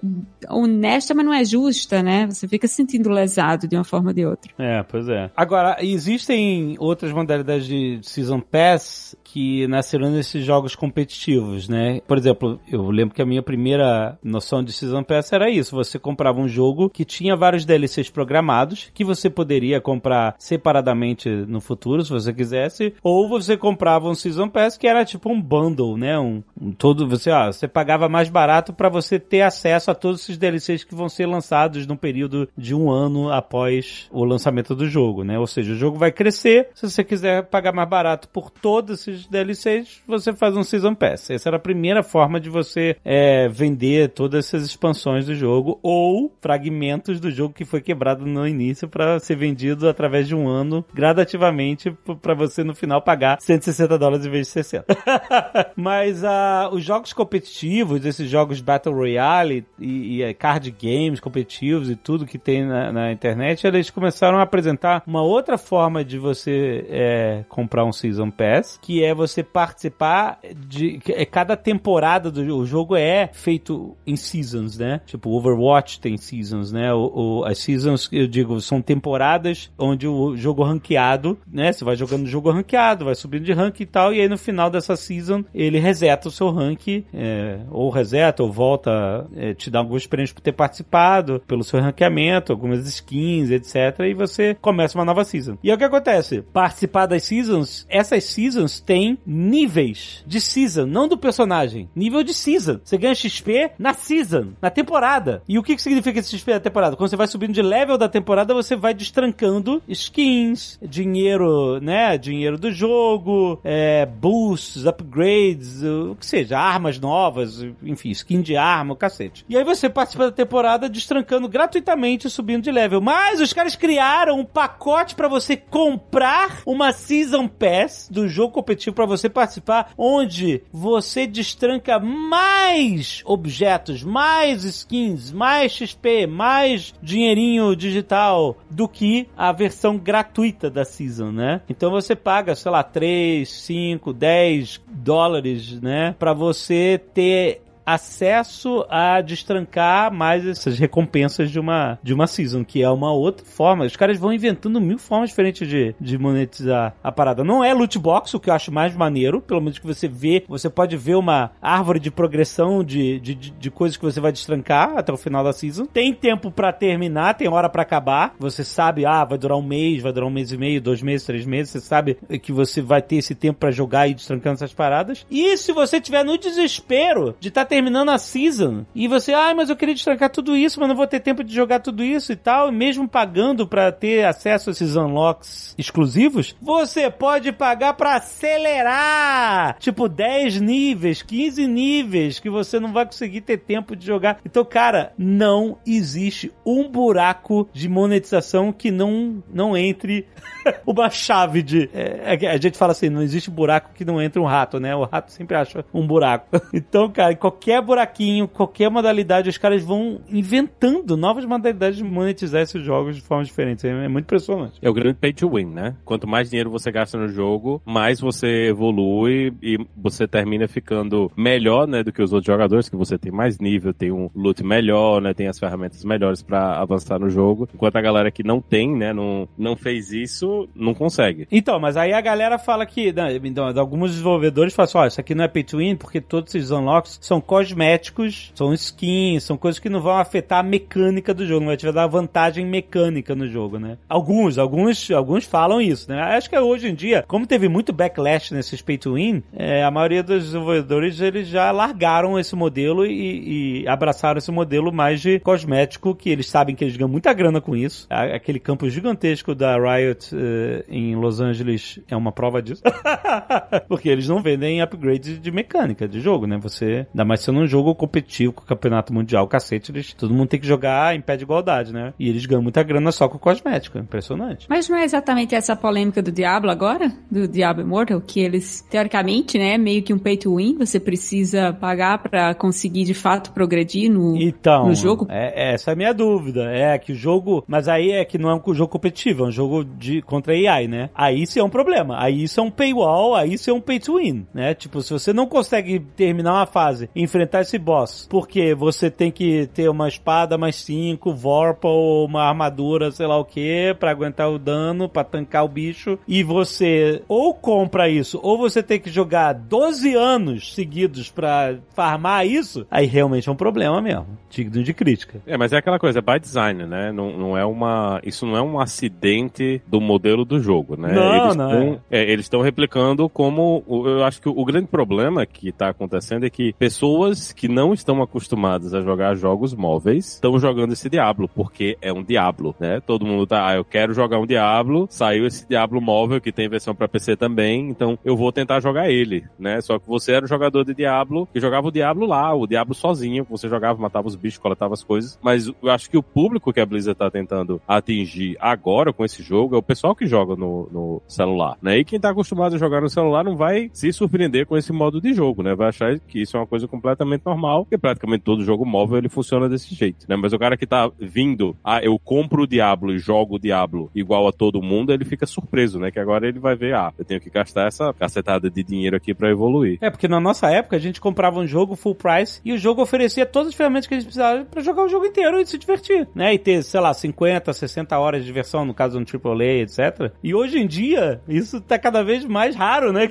honesta, mas não é justa, né? Você fica se sentindo lesado de uma forma ou de outra. É, pois é. Agora, existem outras modalidades de Season Pass que nasceram nesses jogos competitivos, né? Por exemplo, eu lembro que a minha primeira noção de Season Pass era isso. Você comprava um jogo que tinha vários DLCs programados, que você poderia comprar separadamente no futuro, se você quisesse, ou você comprava um Season Pass que era tipo um bundle, né? Um, um todo, você, ó, você pagava mais barato para você ter acesso a todos esses DLCs DLCs que vão ser lançados num período de um ano após o lançamento do jogo, né? Ou seja, o jogo vai crescer. Se você quiser pagar mais barato por todos esses DLCs, você faz um Season Pass. Essa era a primeira forma de você é, vender todas essas expansões do jogo ou fragmentos do jogo que foi quebrado no início para ser vendido através de um ano gradativamente para você no final pagar 160 dólares em vez de 60. Mas uh, os jogos competitivos, esses jogos Battle Royale e, e é, card games competitivos e tudo que tem na, na, internet, eles começaram a apresentar uma outra forma de você é, comprar um Season Pass, que é você participar de. É, cada temporada do o jogo é feito em seasons, né? Tipo, Overwatch tem seasons, né? O, o, as seasons, eu digo, são temporadas onde o jogo ranqueado, né? Você vai jogando o jogo ranqueado, vai subindo de rank e tal, e aí no final dessa season ele reseta o seu rank, é, ou reseta, ou volta, é, te dá alguns prêmios por ter participado, pelo seu ranqueamento, algumas skins, etc. E você começa uma nova season. E aí o que acontece? Participar das seasons, essas seasons têm níveis de season, não do personagem, nível de season. Você ganha XP na season, na temporada. E o que, que significa esse XP na temporada? Quando você vai subindo de level da temporada, você vai destrancando skins, dinheiro, né? Dinheiro do jogo, é, boosts, upgrades, o que seja, armas novas, enfim, skin de arma, o cacete. E aí você participa da temporada destrancando gratuitamente subindo de level. Mas os caras criaram um pacote para você comprar uma Season Pass do jogo competitivo para você participar, onde você destranca mais objetos, mais skins, mais XP, mais dinheirinho digital do que a versão gratuita da Season, né? Então você paga, sei lá, 3, 5, 10 dólares, né? Para você ter acesso a destrancar mais essas recompensas de uma, de uma season, que é uma outra forma. Os caras vão inventando mil formas diferentes de, de monetizar a parada. Não é loot box, o que eu acho mais maneiro, pelo menos que você vê, você pode ver uma árvore de progressão de, de, de coisas que você vai destrancar até o final da season. Tem tempo para terminar, tem hora para acabar. Você sabe, ah, vai durar um mês, vai durar um mês e meio, dois meses, três meses. Você sabe que você vai ter esse tempo para jogar e destrancando essas paradas. E se você tiver no desespero de estar tá terminando a season e você, ah, mas eu queria destrancar tudo isso, mas não vou ter tempo de jogar tudo isso e tal, mesmo pagando para ter acesso a esses unlocks exclusivos, você pode pagar para acelerar, tipo 10 níveis, 15 níveis que você não vai conseguir ter tempo de jogar. Então, cara, não existe um buraco de monetização que não não entre uma chave de é, a gente fala assim, não existe buraco que não entre um rato, né? O rato sempre acha um buraco. Então, cara, qualquer buraquinho, qualquer modalidade, os caras vão inventando novas modalidades de monetizar esses jogos de formas diferentes. É muito impressionante. É o grande pay to win, né? Quanto mais dinheiro você gasta no jogo, mais você evolui e você termina ficando melhor, né, do que os outros jogadores, que você tem mais nível, tem um loot melhor, né, tem as ferramentas melhores para avançar no jogo. Enquanto a galera que não tem, né, não, não fez isso, não consegue. Então, mas aí a galera fala que, né, então, alguns desenvolvedores falam assim, ó, oh, isso aqui não é pay to win porque todos esses unlocks são cosméticos são skins, são coisas que não vão afetar a mecânica do jogo, não vai te dar vantagem mecânica no jogo, né? Alguns, alguns, alguns falam isso, né? Acho que hoje em dia, como teve muito backlash nesses pay to win, é, a maioria dos desenvolvedores eles já largaram esse modelo e, e, abraçaram esse modelo mais de cosmético, que eles sabem que eles ganham muita grana com isso. Aquele campo gigantesco da Riot uh, em Los Angeles é uma prova disso. Porque eles não vendem upgrades de mecânica de jogo, né? Você, ainda mais sendo um jogo competitivo com o campeonato mundial, cacete, eles, todo mundo tem que jogar em pé de igualdade, né? E eles ganham muita grana só com cosmético, impressionante. Mas não é exatamente essa polêmica do Diablo agora? Do Diablo Immortal? Que eles, teoricamente, né, meio que um pay to win, você precisa pagar para conseguir de fato progredir no, então, no jogo? É, essa é a minha dúvida. É que o jogo. Mas aí é que não é um jogo competitivo, é um jogo de contra AI, né? Aí isso é um problema. Aí isso é um paywall, aí isso é um pay to win, né? Tipo, se você não consegue terminar uma fase, enfrentar esse boss, porque você tem que ter uma espada mais 5, Vorpal, uma armadura, sei lá o que, para aguentar o dano, para tancar o bicho, e você ou compra isso, ou você tem que jogar 12 anos seguidos para farmar isso, aí realmente é um problema mesmo, digno de crítica. É, mas é aquela coisa, é by design, né? Não, não é uma, isso não é um acidente do modelo do jogo, né? Não, eles não tão, é. É, eles estão replicando como, eu acho que o grande problema que tá acontecendo é que pessoas pessoas que não estão acostumadas a jogar jogos móveis estão jogando esse Diablo, porque é um Diablo, né? Todo mundo tá, ah, eu quero jogar um Diablo, saiu esse Diablo móvel que tem versão para PC também, então eu vou tentar jogar ele, né? Só que você era o jogador de Diablo e jogava o Diablo lá, o Diablo sozinho, você jogava, matava os bichos, coletava as coisas, mas eu acho que o público que a Blizzard tá tentando atingir agora com esse jogo é o pessoal que joga no, no celular, né? E quem tá acostumado a jogar no celular não vai se surpreender com esse modo de jogo, né? Vai achar que isso é uma coisa completamente normal, porque praticamente todo jogo móvel ele funciona desse jeito, né? Mas o cara que tá vindo, ah, eu compro o Diablo e jogo o Diablo igual a todo mundo, ele fica surpreso, né? Que agora ele vai ver, ah, eu tenho que gastar essa cacetada de dinheiro aqui para evoluir. É, porque na nossa época a gente comprava um jogo full price e o jogo oferecia todas as ferramentas que a gente precisava para jogar o jogo inteiro e se divertir, né? E ter, sei lá, 50, 60 horas de diversão, no caso de um AAA, etc. E hoje em dia, isso tá cada vez mais raro, né?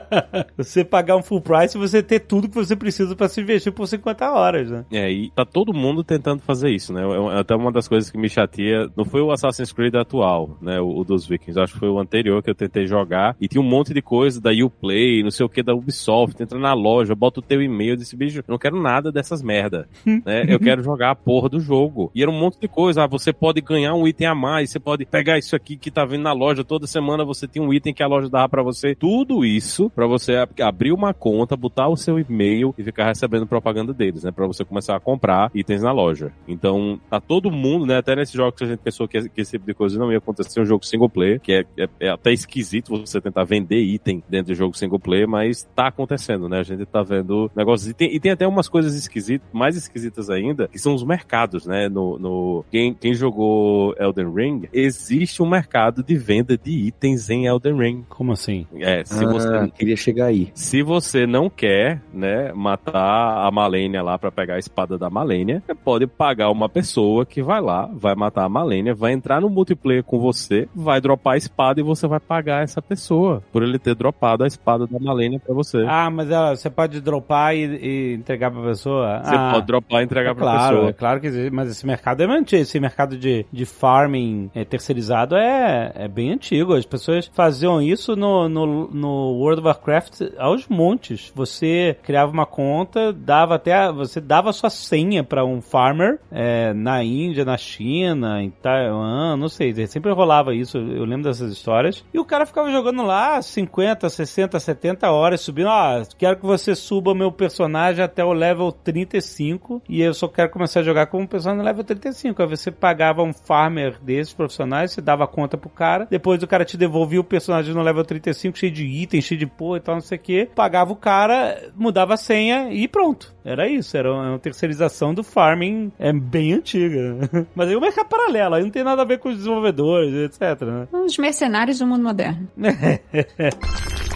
Você pagar um full price e você ter tudo que você precisa para se investir por 50 horas, né? É, e tá todo mundo tentando fazer isso, né? É até uma das coisas que me chateia, não foi o Assassin's Creed atual, né? O, o dos Vikings, acho que foi o anterior que eu tentei jogar e tinha um monte de coisa da Uplay, não sei o que, da Ubisoft, entra na loja, bota o teu e-mail desse bicho, eu não quero nada dessas merda, né? Eu quero jogar a porra do jogo. E era um monte de coisa, ah, você pode ganhar um item a mais, você pode pegar isso aqui que tá vendo na loja, toda semana você tem um item que a loja dava para você. Tudo isso para você abrir uma conta, botar o seu e-mail e ficar recebendo propaganda deles, né? Para você começar a comprar itens na loja. Então, tá todo mundo, né? Até nesses jogos que a gente pensou que, que esse tipo de coisa não ia acontecer, um jogo single player, que é, é, é, até esquisito você tentar vender item dentro de jogo single player, mas tá acontecendo, né? A gente tá vendo negócios. E tem, e tem até umas coisas esquisitas, mais esquisitas ainda, que são os mercados, né? No, no quem, quem jogou Elden Ring, existe um mercado de venda de itens em Elden Ring. Como assim? É, se ah, você queria chegar aí. se você não quer, né, matar a Malenia lá pra pegar a espada da Malenia, você pode pagar uma pessoa que vai lá, vai matar a Malenia, vai entrar no multiplayer com você, vai dropar a espada e você vai pagar essa pessoa por ele ter dropado a espada da Malenia pra você. Ah, mas ela, você pode dropar e, e entregar pra pessoa? você ah, pode dropar e entregar é pra claro, pessoa. é claro que existe, mas esse mercado é antigo. Esse mercado de, de farming é, terceirizado é, é bem antigo. As pessoas faziam isso no, no, no World of Warcraft aos montes. Você criava uma conta, dava até a- você dava sua senha pra um farmer é, na Índia, na China, em Taiwan, não sei. Sempre rolava isso. Eu lembro dessas histórias. E o cara ficava jogando lá 50, 60, 70 horas, subindo. Ah, quero que você suba meu personagem até o level 35 e eu só quero começar a jogar com um personagem no level 35. Aí você pagava um farmer desses profissionais, você dava conta pro cara, depois o cara te devolvia o personagem no level 35, cheio de itens, cheio de porra e tal, não sei o que. Pagava o cara, mudava a senha e pronto. Era isso, era uma terceirização do farming é bem antiga. Mas aí o mercado paralelo, aí não tem nada a ver com os desenvolvedores, etc. Né? Os mercenários do mundo moderno.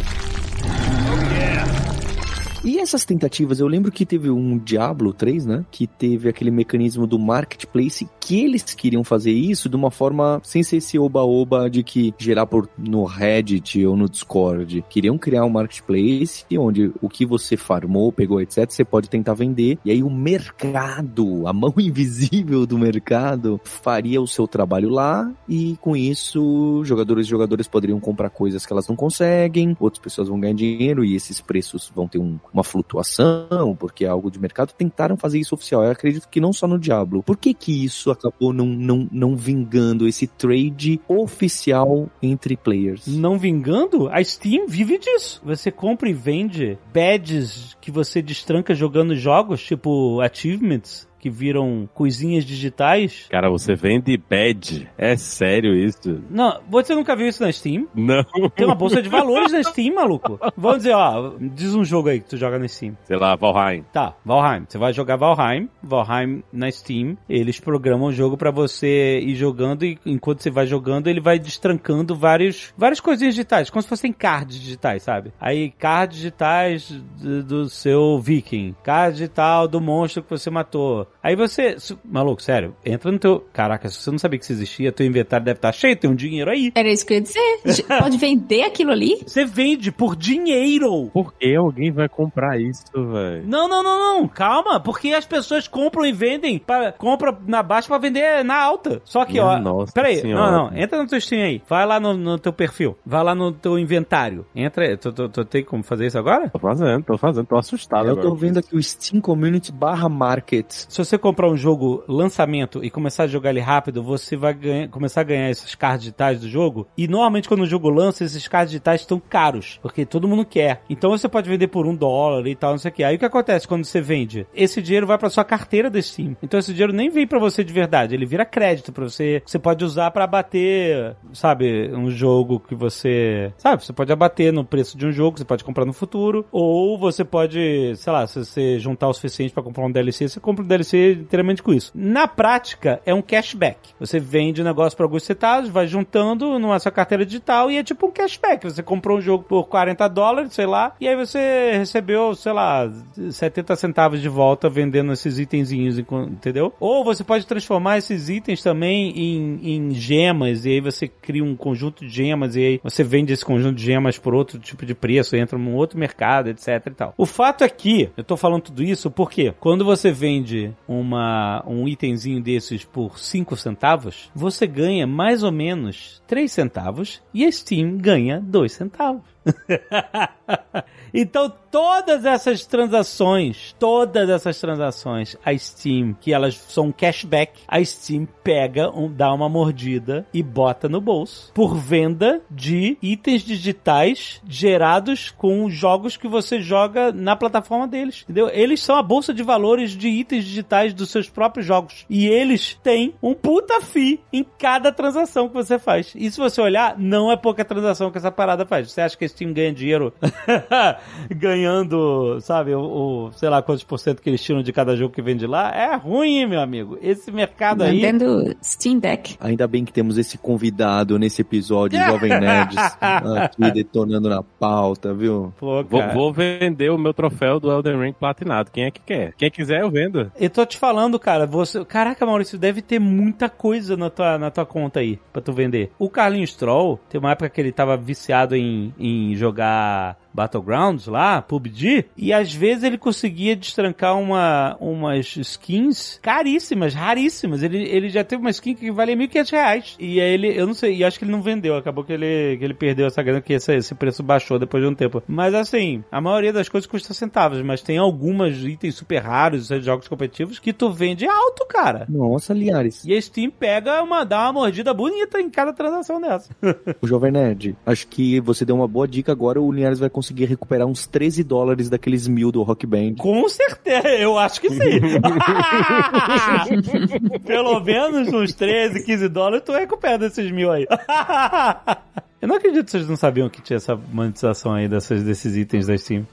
E essas tentativas, eu lembro que teve um Diablo 3, né? Que teve aquele mecanismo do marketplace que eles queriam fazer isso de uma forma sem ser esse oba-oba de que gerar por no Reddit ou no Discord. Queriam criar um marketplace onde o que você farmou, pegou, etc, você pode tentar vender. E aí o mercado, a mão invisível do mercado, faria o seu trabalho lá e com isso jogadores e jogadores poderiam comprar coisas que elas não conseguem, outras pessoas vão ganhar dinheiro e esses preços vão ter um- uma flutuação, porque é algo de mercado. Tentaram fazer isso oficial. Eu acredito que não só no Diablo. Por que que isso acabou não, não, não vingando esse trade oficial entre players? Não vingando, a Steam vive disso. Você compra e vende badges que você destranca jogando jogos, tipo achievements, que viram coisinhas digitais. Cara, você vende badge? É sério isso? Não, você nunca viu isso na Steam? Não. Tem uma bolsa de valores na Steam, maluco. Vamos dizer, ó, diz um jogo aí que tu joga na Steam. Sei lá, Valheim. Tá, Valheim. Você vai jogar Valheim, Valheim na Steam. Eles programam o jogo pra você ir jogando e enquanto você vai jogando, ele vai destrancando vários, várias coisinhas digitais, como se fossem cards digitais, sabe? Aí, cards digitais do, do seu viking, card digital do monstro que você matou, Aí você, maluco, sério, entra no teu, caraca, se você não sabia que isso existia, teu inventário deve estar cheio, tem um dinheiro aí. Era isso que eu ia dizer. Pode vender aquilo ali? Você vende por dinheiro. Por que alguém vai comprar isso, velho? Não, não, não, não, calma, porque as pessoas compram e vendem, pra, compra na baixa pra vender na alta. Só que, ó, Nossa peraí, senhora. não, não, entra no teu Steam aí, vai lá no, no teu perfil, vai lá no teu inventário, entra, tu, tu, tu tem como fazer isso agora? Tô fazendo, tô fazendo, tô assustado Eu tô agora. vendo aqui o Steam Community barra Markets. Se você comprar um jogo lançamento e começar a jogar ele rápido, você vai ganhar- começar a ganhar esses cards digitais do jogo. E normalmente quando o jogo lança, esses cards digitais estão caros, porque todo mundo quer. Então você pode vender por um dólar e tal, não sei o que. Aí o que acontece quando você vende? Esse dinheiro vai pra sua carteira da Steam. Então esse dinheiro nem vem pra você de verdade, ele vira crédito pra você. Você pode usar pra abater, sabe, um jogo que você, sabe, você pode abater no preço de um jogo, você pode comprar no futuro, ou você pode, sei lá, se você juntar o suficiente pra comprar um DLC, você compra um DLC inteiramente com isso. Na prática, é um cashback. Você vende o negócio por alguns centavos, vai juntando numa sua carteira digital e é tipo um cashback. Você comprou um jogo por 40 dólares, sei lá, e aí você recebeu, sei lá, 70 centavos de volta vendendo esses itenzinhos, entendeu? Ou você pode transformar esses itens também em, em gemas, e aí você cria um conjunto de gemas, e aí você vende esse conjunto de gemas por outro tipo de preço, entra num outro mercado, etc e tal. O fato é que, eu tô falando tudo isso porque quando você vende uma, um itemzinho desses por 5 centavos, você ganha mais ou menos 3 centavos e a Steam ganha 2 centavos. então, todas essas transações, todas essas transações, a Steam, que elas são cashback, a Steam pega, um, dá uma mordida e bota no bolso por venda de itens digitais gerados com jogos que você joga na plataforma deles, entendeu? Eles são a bolsa de valores de itens digitais dos seus próprios jogos e eles têm um puta fee em cada transação que você faz. E se você olhar, não é pouca transação que essa parada faz. Você acha que a Steam ganha dinheiro ganhando, sabe, o, o, sei lá quantos por cento que eles tiram de cada jogo que vende lá? É ruim, hein, meu amigo. Esse mercado aí. Vendendo Steam Deck. Ainda bem que temos esse convidado nesse episódio, Jovem Nerds, aqui detonando na pauta, viu? Pô, Vou, vou vender o meu troféu do Elden Ring platinado. Quem é que quer? Quem quiser, eu vendo. Eu tô te falando, cara, você. Caraca, Maurício, deve ter muita coisa na tua, na tua conta aí pra tu vender. O Carlinhos Troll, tem uma época que ele tava viciado em, em jogar Battlegrounds lá, PUBG, e às vezes ele conseguia destrancar uma, umas skins caríssimas, raríssimas. Ele, ele já teve uma skin que valia 1.500 reais. E aí ele, eu não sei, e acho que ele não vendeu, acabou que ele, que ele perdeu essa grana, que esse, esse preço baixou depois de um tempo. Mas assim, a maioria das coisas custa centavos, mas tem algumas itens super raros, jogos competitivos, que tu vende alto, cara. Nossa, Liares. E a Steam pega uma, dá uma mordida bonita em cada transação dessa. O Jovem Nerd, acho que você deu uma boa dica agora, o Linhares vai conseguir recuperar uns 13 dólares daqueles mil do Rock Band. Com certeza, eu acho que sim. Pelo menos uns 13, 15 dólares tu recupera desses mil aí. Eu não acredito que vocês não sabiam que tinha essa monetização aí dessas, desses itens da Steam.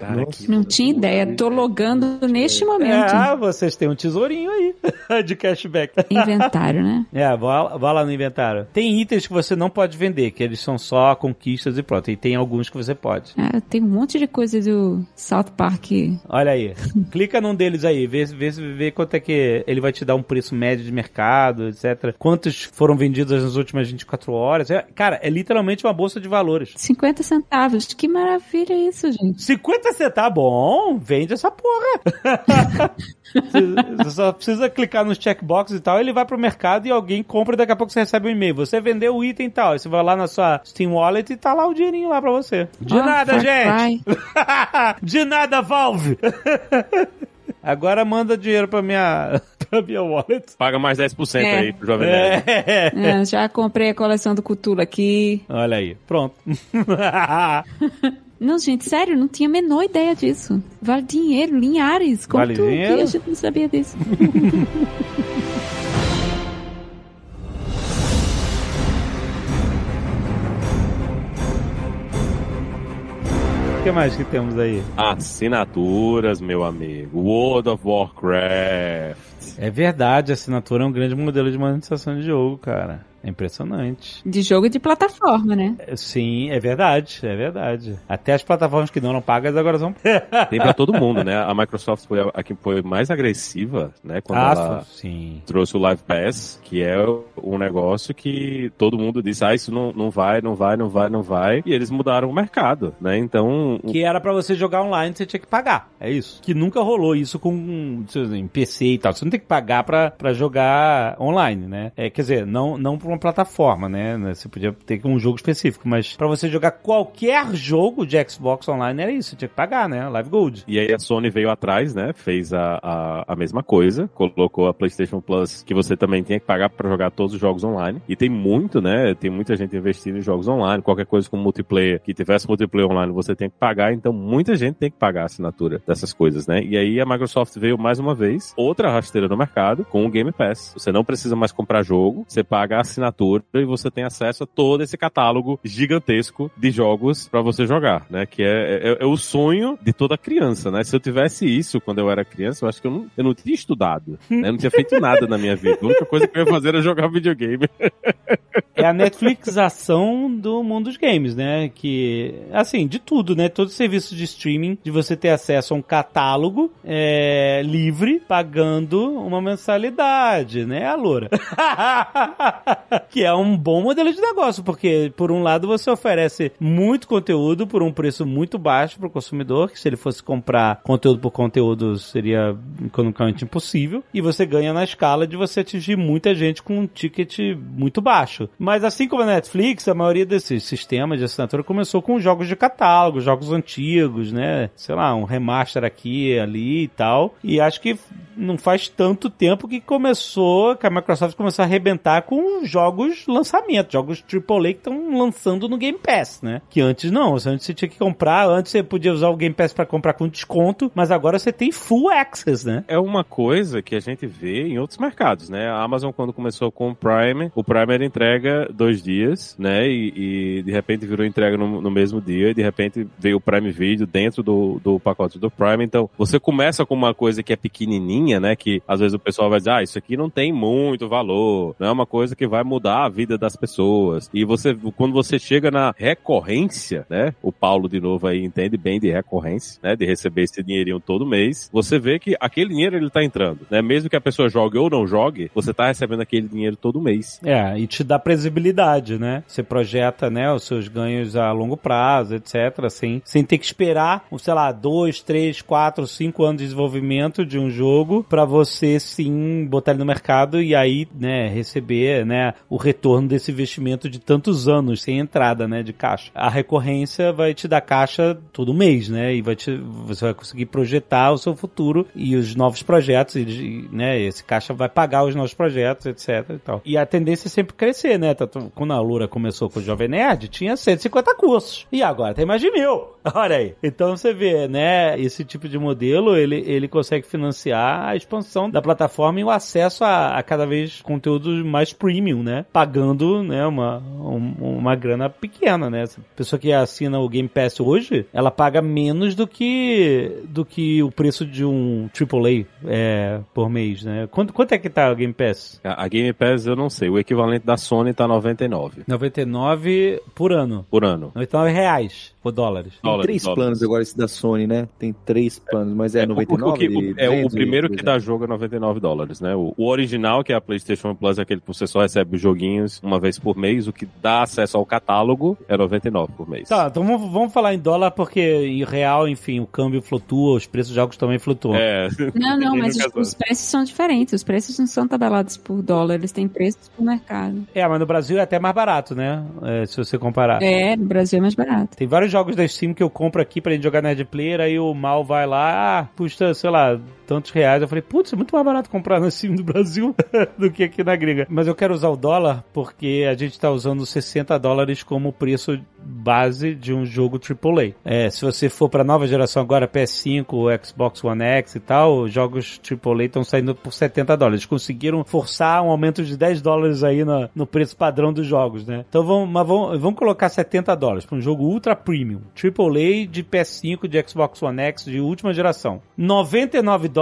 Não tinha ideia. Tô logando neste momento. É, vocês têm um tesourinho aí de cashback. Inventário, né? É, vai lá no inventário. Tem itens que você não pode vender, que eles são só conquistas e pronto. E tem alguns que você pode. É, tem um monte de coisa do South Park. Olha aí. Clica num deles aí, vê, vê, vê quanto é que ele vai te dar um preço médio de mercado, etc. Quantos foram vendidos nas últimas 24 horas. É, cara, é literalmente uma bolsa de valores. 50 centavos. Que maravilha isso, gente. 50 centavos, bom, vende essa porra. Você só precisa clicar nos checkbox e tal, ele vai pro mercado e alguém compra e daqui a pouco você recebe um e-mail. Você vendeu o item e tal. Aí você vai lá na sua Steam Wallet e tá lá o dinheirinho lá pra você. De Ó, nada, gente! De nada, Valve! Agora manda dinheiro pra minha, minha wallet. Paga mais 10% É. aí pro Jovem Nerd. É. É, já comprei a coleção do Cthulhu aqui. Olha aí, pronto. Não, gente, sério, não tinha a menor ideia disso. Vale dinheiro, Linhares. Como Vale tu, dinheiro? que a gente não sabia disso? O que mais que temos aí? Assinaturas, meu amigo. World of Warcraft. É verdade, a assinatura é um grande modelo de monetização de jogo, cara. É impressionante. De jogo e de plataforma, né? É, Sim, é verdade, é verdade. Até as plataformas que não eram pagas agora são. Tem pra todo mundo, né? A Microsoft foi a, a que foi mais agressiva, né? Quando Ah, ela sim. trouxe o Live Pass, que é um negócio que todo mundo disse, ah, isso não, não vai, não vai, não vai, não vai. E eles mudaram o mercado, né? Então, Que era pra você jogar online, você tinha que pagar. É isso. Que nunca rolou isso com sei lá, em PC e tal. Você não tem que pagar pra, pra jogar online, né? É, quer dizer, não, não pra uma plataforma, né? Você podia ter um jogo específico, mas pra você jogar qualquer jogo de Xbox online era isso. Tinha que pagar, né? Live Gold. E aí a Sony veio atrás, né? Fez a, a, a mesma coisa, colocou a PlayStation Plus, que você também tinha que pagar pra jogar todos os jogos online. E tem muito, né? Tem muita gente investindo em jogos online, qualquer coisa com multiplayer, que tivesse multiplayer online, você tem que pagar. Então muita gente tem que pagar a assinatura dessas coisas, né? E aí a Microsoft veio mais uma vez, outra rasteira no mercado, com o Game Pass. Você não precisa mais comprar jogo, você paga a assinatura e você tem acesso a todo esse catálogo gigantesco de jogos pra você jogar, né? Que é, é, é o sonho de toda criança, né? Se eu tivesse isso quando eu era criança, eu acho que eu não, eu não tinha estudado, né? Eu não tinha feito nada na minha vida. A única coisa que eu ia fazer era jogar videogame. É a Netflixização do mundo dos games, né? Que, assim, de tudo, né? Todos os serviços de streaming, de você ter acesso a um catálogo é, livre, pagando uma mensalidade, né, Alora? que é um bom modelo de negócio, porque, por um lado, você oferece muito conteúdo por um preço muito baixo para o consumidor, que se ele fosse comprar conteúdo por conteúdo seria economicamente impossível, e você ganha na escala de você atingir muita gente com um ticket muito baixo. Mas assim como a Netflix, a maioria desses sistemas de assinatura começou com jogos de catálogo, jogos antigos, né? Sei lá, um remaster aqui, ali e tal. E acho que não faz tanto tempo que começou, que a Microsoft começou a arrebentar com jogos lançamento, jogos AAA que estão lançando no Game Pass, né? Que antes não, antes você tinha que comprar, antes você podia usar o Game Pass para comprar com desconto, mas agora você tem full access, né? É uma coisa que a gente vê em outros mercados, né? A Amazon, quando começou com o Prime, o Prime era entrega dois dias, né? E, e de repente virou entrega no, no mesmo dia, e de repente veio o Prime Video dentro do, do pacote do Prime. Então, você começa com uma coisa que é pequenininha, né? Que às vezes o pessoal vai dizer, ah, isso aqui não tem muito valor, não é uma coisa que vai mudar a vida das pessoas. E você, quando você chega na recorrência, né? O Paulo, de novo, aí entende bem de recorrência, né? De receber esse dinheirinho todo mês. Você vê que aquele dinheiro ele tá entrando, né? Mesmo que a pessoa jogue ou não jogue, você tá recebendo aquele dinheiro todo mês. É, e te dá previsibilidade, né? Você projeta, né, os seus ganhos a longo prazo, etc, assim, sem ter que esperar, sei lá, dois, três, quatro, cinco anos de desenvolvimento de um jogo pra você, sim, botar ele no mercado e aí, né, receber, né, o retorno desse investimento de tantos anos sem entrada, né, de caixa. A recorrência vai te dar caixa todo mês, né, e vai te, você vai conseguir projetar o seu futuro e os novos projetos, e, né, esse caixa vai pagar os novos projetos, etc e tal. E a tendência é sempre crescer, né, quando a Lura começou com o Jovem Nerd, tinha 150 cursos. E agora tem mais de mil. Olha aí. Então você vê, né, esse tipo de modelo, ele, ele consegue financiar a expansão da plataforma e o acesso a, a cada vez conteúdos mais premium, né? Pagando, né, uma, um- uma grana pequena, né? Essa pessoa que assina o Game Pass hoje, ela paga menos do que do que o preço de um AAA é, por mês, né? Quanto, quanto é que tá o Game Pass? A, a Game Pass eu não sei, o equivalente da Sony tá 99 99 por ano. por ano. 99 reais por dólares. Tem Dólares, três dólares. planos agora esse da Sony, né? Tem três planos, mas é, o- 99 o, que- o- é o 200 primeiro que coisa. dá jogo é 99 dólares, né? O, o original, que é a PlayStation Plus, é aquele que você só recebe os joguinhos uma vez por mês. O que dá acesso ao catálogo é 99 por mês. Tá, então vamos, vamos falar em dólar porque em real, enfim, o câmbio flutua, os preços dos jogos também flutuam. É. Não, não, mas os, os preços são diferentes. Os preços não são tabelados por dólar, eles têm preços por mercado. É, mas no Brasil é até mais barato, né? É, se você comparar. É, no Brasil é mais barato. Tem vários jogos da Steam que eu compro aqui pra gente jogar Nerd Player, aí o mal vai lá, ah, custa, sei lá, tantos reais. Eu falei, putz, é muito mais barato comprar na Steam do Brasil do que aqui na gringa. Mas eu quero usar o dólar porque a gente tá usando 60 dólares como preço base de um jogo AAA. É, se você for para nova geração agora, PS5, Xbox One X e tal, jogos AAA estão saindo por 70 dólares. Conseguiram forçar um aumento de 10 dólares aí no, no preço padrão dos jogos, né? Então vamos, mas vamos, vamos colocar 70 dólares para um jogo ultra premium, AAA de PS5, de Xbox One X de última geração. 99 dólares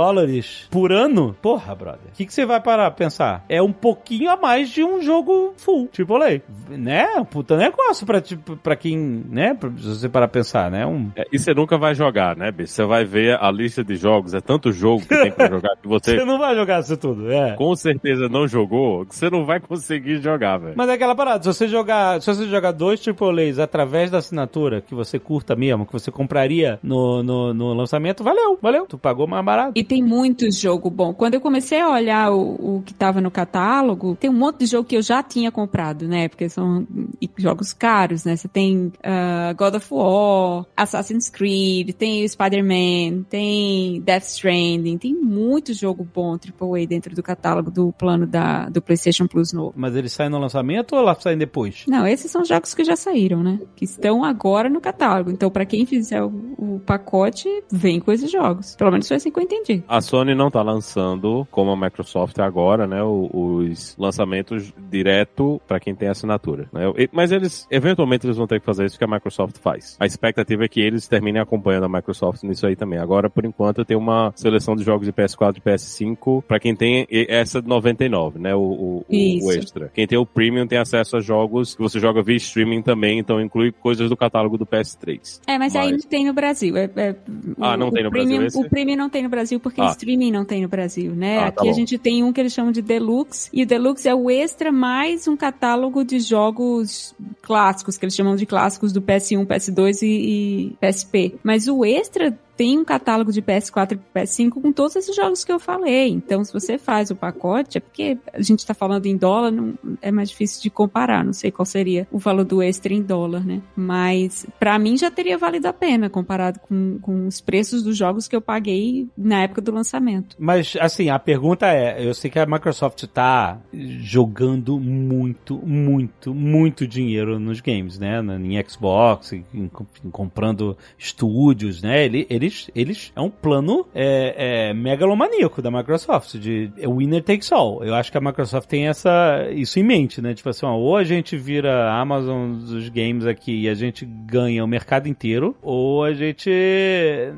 por ano? Porra, brother. O que, que você vai parar pensar? É um pouquinho a mais de um jogo full AAA, né? Um puta negócio pra, tipo, pra quem, né? Pra, se você parar pensar, né? Um... É, e você nunca vai jogar, né, bicho? Você vai ver a lista de jogos, é tanto jogo que tem pra jogar que você, Você não vai jogar isso tudo, é. com certeza não jogou, que você não vai conseguir jogar, velho. Mas é aquela parada, se você jogar, se você jogar dois AAAs através da assinatura que você curta mesmo, que você compraria no, no, no lançamento, valeu, valeu. Tu pagou mais barato. E tem muito jogo bom. Quando eu comecei a olhar o, o que tava no catálogo, tem um monte de jogo que eu já tinha comprado, né? Porque são jogos caros, né? Você tem ah, God of War, Assassin's Creed, tem Spider-Man, tem Death Stranding, tem muito jogo bom AAA dentro do catálogo do plano da, do PlayStation Plus novo. Mas eles saem no lançamento ou elas saem depois? Não, esses são jogos que já saíram, né? Que estão agora no catálogo. Então, pra quem fizer o, o pacote, vem com esses jogos. Pelo menos foi assim que eu entendi. A Sony não tá lançando, como a Microsoft agora, né, os lançamentos direto pra quem tem assinatura. Né? Mas eles, eventualmente, eles vão ter que fazer isso que a Microsoft faz. A expectativa é que eles terminem acompanhando a Microsoft nisso aí também. Agora, por enquanto, tem uma seleção de jogos de PS4 e PS5 pra quem tem essa de 99, né, o, o- o extra. Quem tem o Premium tem acesso a jogos que você joga via streaming também, então inclui coisas do catálogo do PS3. É, mas, aí Mas- não tem no Brasil. É, é- Ah, não o tem no premium, Brasil esse? O Premium não tem no Brasil porque Ah. streaming não tem no Brasil, né? Ah, tá Aqui a gente tem um que eles chamam de Deluxe, e o Deluxe é o extra mais um catálogo de jogos clássicos, que eles chamam de clássicos do PS1, PS2 e, e PSP. Mas o extra tem um catálogo de PS4 e PS5 com todos esses jogos que eu falei. Então, se você faz o pacote, é porque a gente tá falando em dólar, não, é mais difícil de comparar. Não sei qual seria o valor do extra em dólar, né? Mas, pra mim, já teria valido a pena comparado com, com os preços dos jogos que eu paguei na época do lançamento. Mas, assim, a pergunta é: eu sei que a Microsoft tá jogando muito, muito, muito dinheiro nos games, né? Em Xbox, em, em comprando estúdios, né? Ele- Eles, eles, é um plano é, é, megalomaníaco da Microsoft, de é winner takes all. Eu acho que a Microsoft tem essa, isso em mente, né? Tipo assim, ó, ou a gente vira a Amazon dos games aqui e a gente ganha o mercado inteiro, ou a gente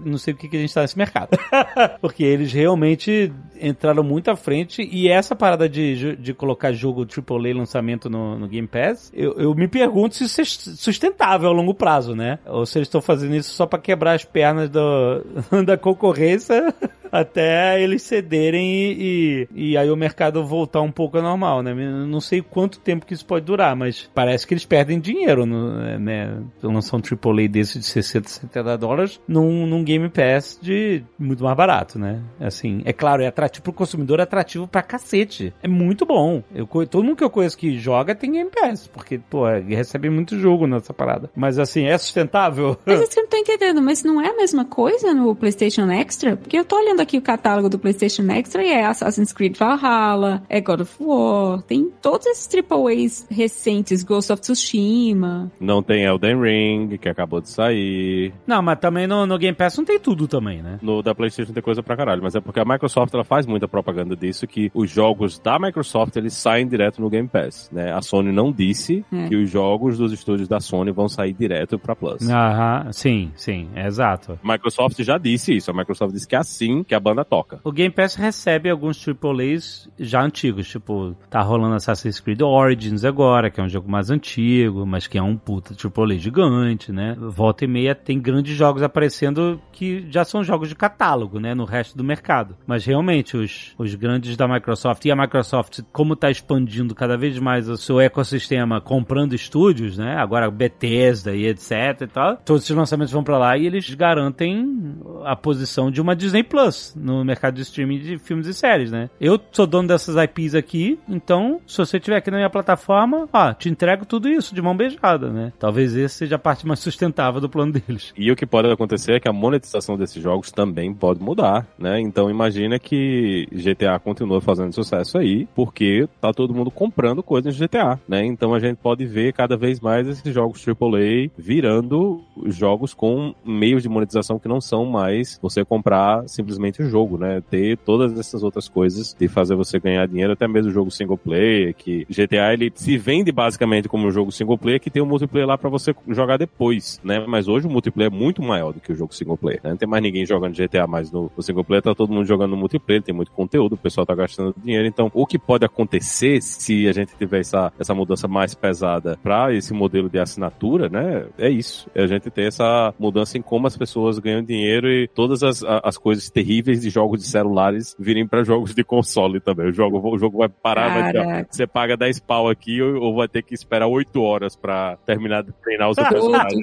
não sei o que, que a gente tá nesse mercado. Porque eles realmente entraram muito à frente e essa parada de, de colocar jogo AAA lançamento no, no Game Pass, eu, eu me pergunto se isso é sustentável a longo prazo, né? Ou se eles estão fazendo isso só pra quebrar as pernas do, da concorrência até eles cederem e, e, e aí o mercado voltar um pouco ao normal, né? Não sei quanto tempo que isso pode durar, mas parece que eles perdem dinheiro, no, né? Lançar um AAA desse de 60, 70 dólares num, num Game Pass de muito mais barato, né? Assim, é claro, é atrativo pro consumidor, é atrativo pra cacete. É muito bom. Eu, todo mundo que eu conheço que joga tem Game Pass, porque, pô, recebe muito jogo nessa parada. Mas assim, é sustentável? Mas isso que eu não tô entendendo, mas não é a mesma coisa no PlayStation Extra? Porque eu tô olhando aqui o catálogo do PlayStation Extra e é Assassin's Creed Valhalla, é God of War, tem todos esses AAAs recentes, Ghost of Tsushima. Não tem Elden Ring, que acabou de sair. Não, mas também no, no Game Pass não tem tudo também, né? No da PlayStation tem coisa pra caralho, mas é porque a Microsoft ela faz muita propaganda disso que os jogos da Microsoft eles saem direto no Game Pass, né? A Sony não disse É. que os jogos dos estúdios da Sony vão sair direto pra Plus. Aham, sim, sim, é exato. A Microsoft já disse isso, a Microsoft disse que é assim que a banda toca. O Game Pass recebe alguns AAAs já antigos, tipo, tá rolando Assassin's Creed Origins agora, que é um jogo mais antigo, mas que é um puta AAA gigante, né? Volta e meia tem grandes jogos aparecendo que já são jogos de catálogo, né, no resto do mercado. Mas realmente os, os grandes da Microsoft e a Microsoft, como tá expandindo cada vez mais o seu ecossistema comprando estúdios, né? Agora Bethesda e etc e tal, todos esses lançamentos vão pra lá e eles garantem a posição de uma Disney Plus no mercado de streaming de filmes e séries, né? Eu sou dono dessas IPs aqui, então se você tiver aqui na minha plataforma, ó, te entrego tudo isso de mão beijada, né? Talvez esse seja a parte mais sustentável do plano deles. E o que pode acontecer é que a monetização desses jogos também pode mudar, né? Então imagina que que GTA continua fazendo sucesso aí, porque tá todo mundo comprando coisas de GTA, né? Então a gente pode ver cada vez mais esses jogos AAA virando jogos com meios de monetização que não são mais você comprar simplesmente o jogo, né? Ter todas essas outras coisas de fazer você ganhar dinheiro, até mesmo o jogo single player, que GTA ele se vende basicamente como um jogo single player que tem um multiplayer lá para você jogar depois, né? Mas hoje o multiplayer é muito maior do que o jogo single player, né? Não tem mais ninguém jogando GTA mais no, no single player, tá todo mundo jogando no multiplayer, tem muito conteúdo, o pessoal tá gastando dinheiro. Então, o que pode acontecer se a gente tiver essa, essa mudança mais pesada para esse modelo de assinatura, né? É isso. É a gente ter essa mudança em como as pessoas ganham dinheiro e todas as, as coisas terríveis de jogos de celulares virem para jogos de console também. O jogo, o jogo vai parar, vai ter, você paga 10 pau aqui ou, ou vai ter que esperar 8 horas para terminar de treinar o seu personagem.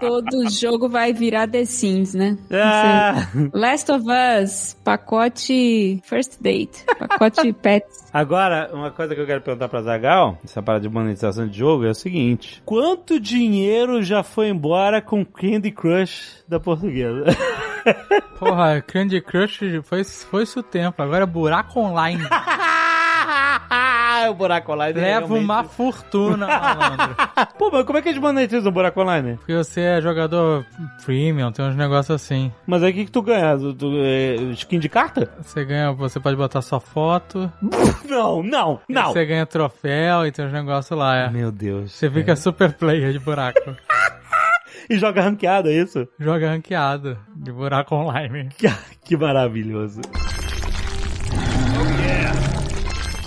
Todo jogo vai virar The Sims, né? Ah. Last of Us, pacote First Date, pacote Pets. Agora, uma coisa que eu quero perguntar pra Zagal, essa parada de monetização de jogo, é o seguinte: quanto dinheiro já foi embora com Candy Crush da portuguesa? Porra, Candy Crush foi, foi isso o tempo. Agora é buraco online. o buraco online Leva realmente- uma fortuna, malandro. Pô, mas como é que eles monetizam o buraco online? Porque você é jogador premium, tem uns negócios assim. Mas aí o que, que tu ganha? Tu, tu, é, skin de carta? Você ganha, você pode botar sua foto, Não, não, não! você ganha troféu e tem uns negócios lá, é. Meu Deus. Você fica super player de buraco. E joga ranqueado, é isso? Joga ranqueado de buraco online. Que, que maravilhoso.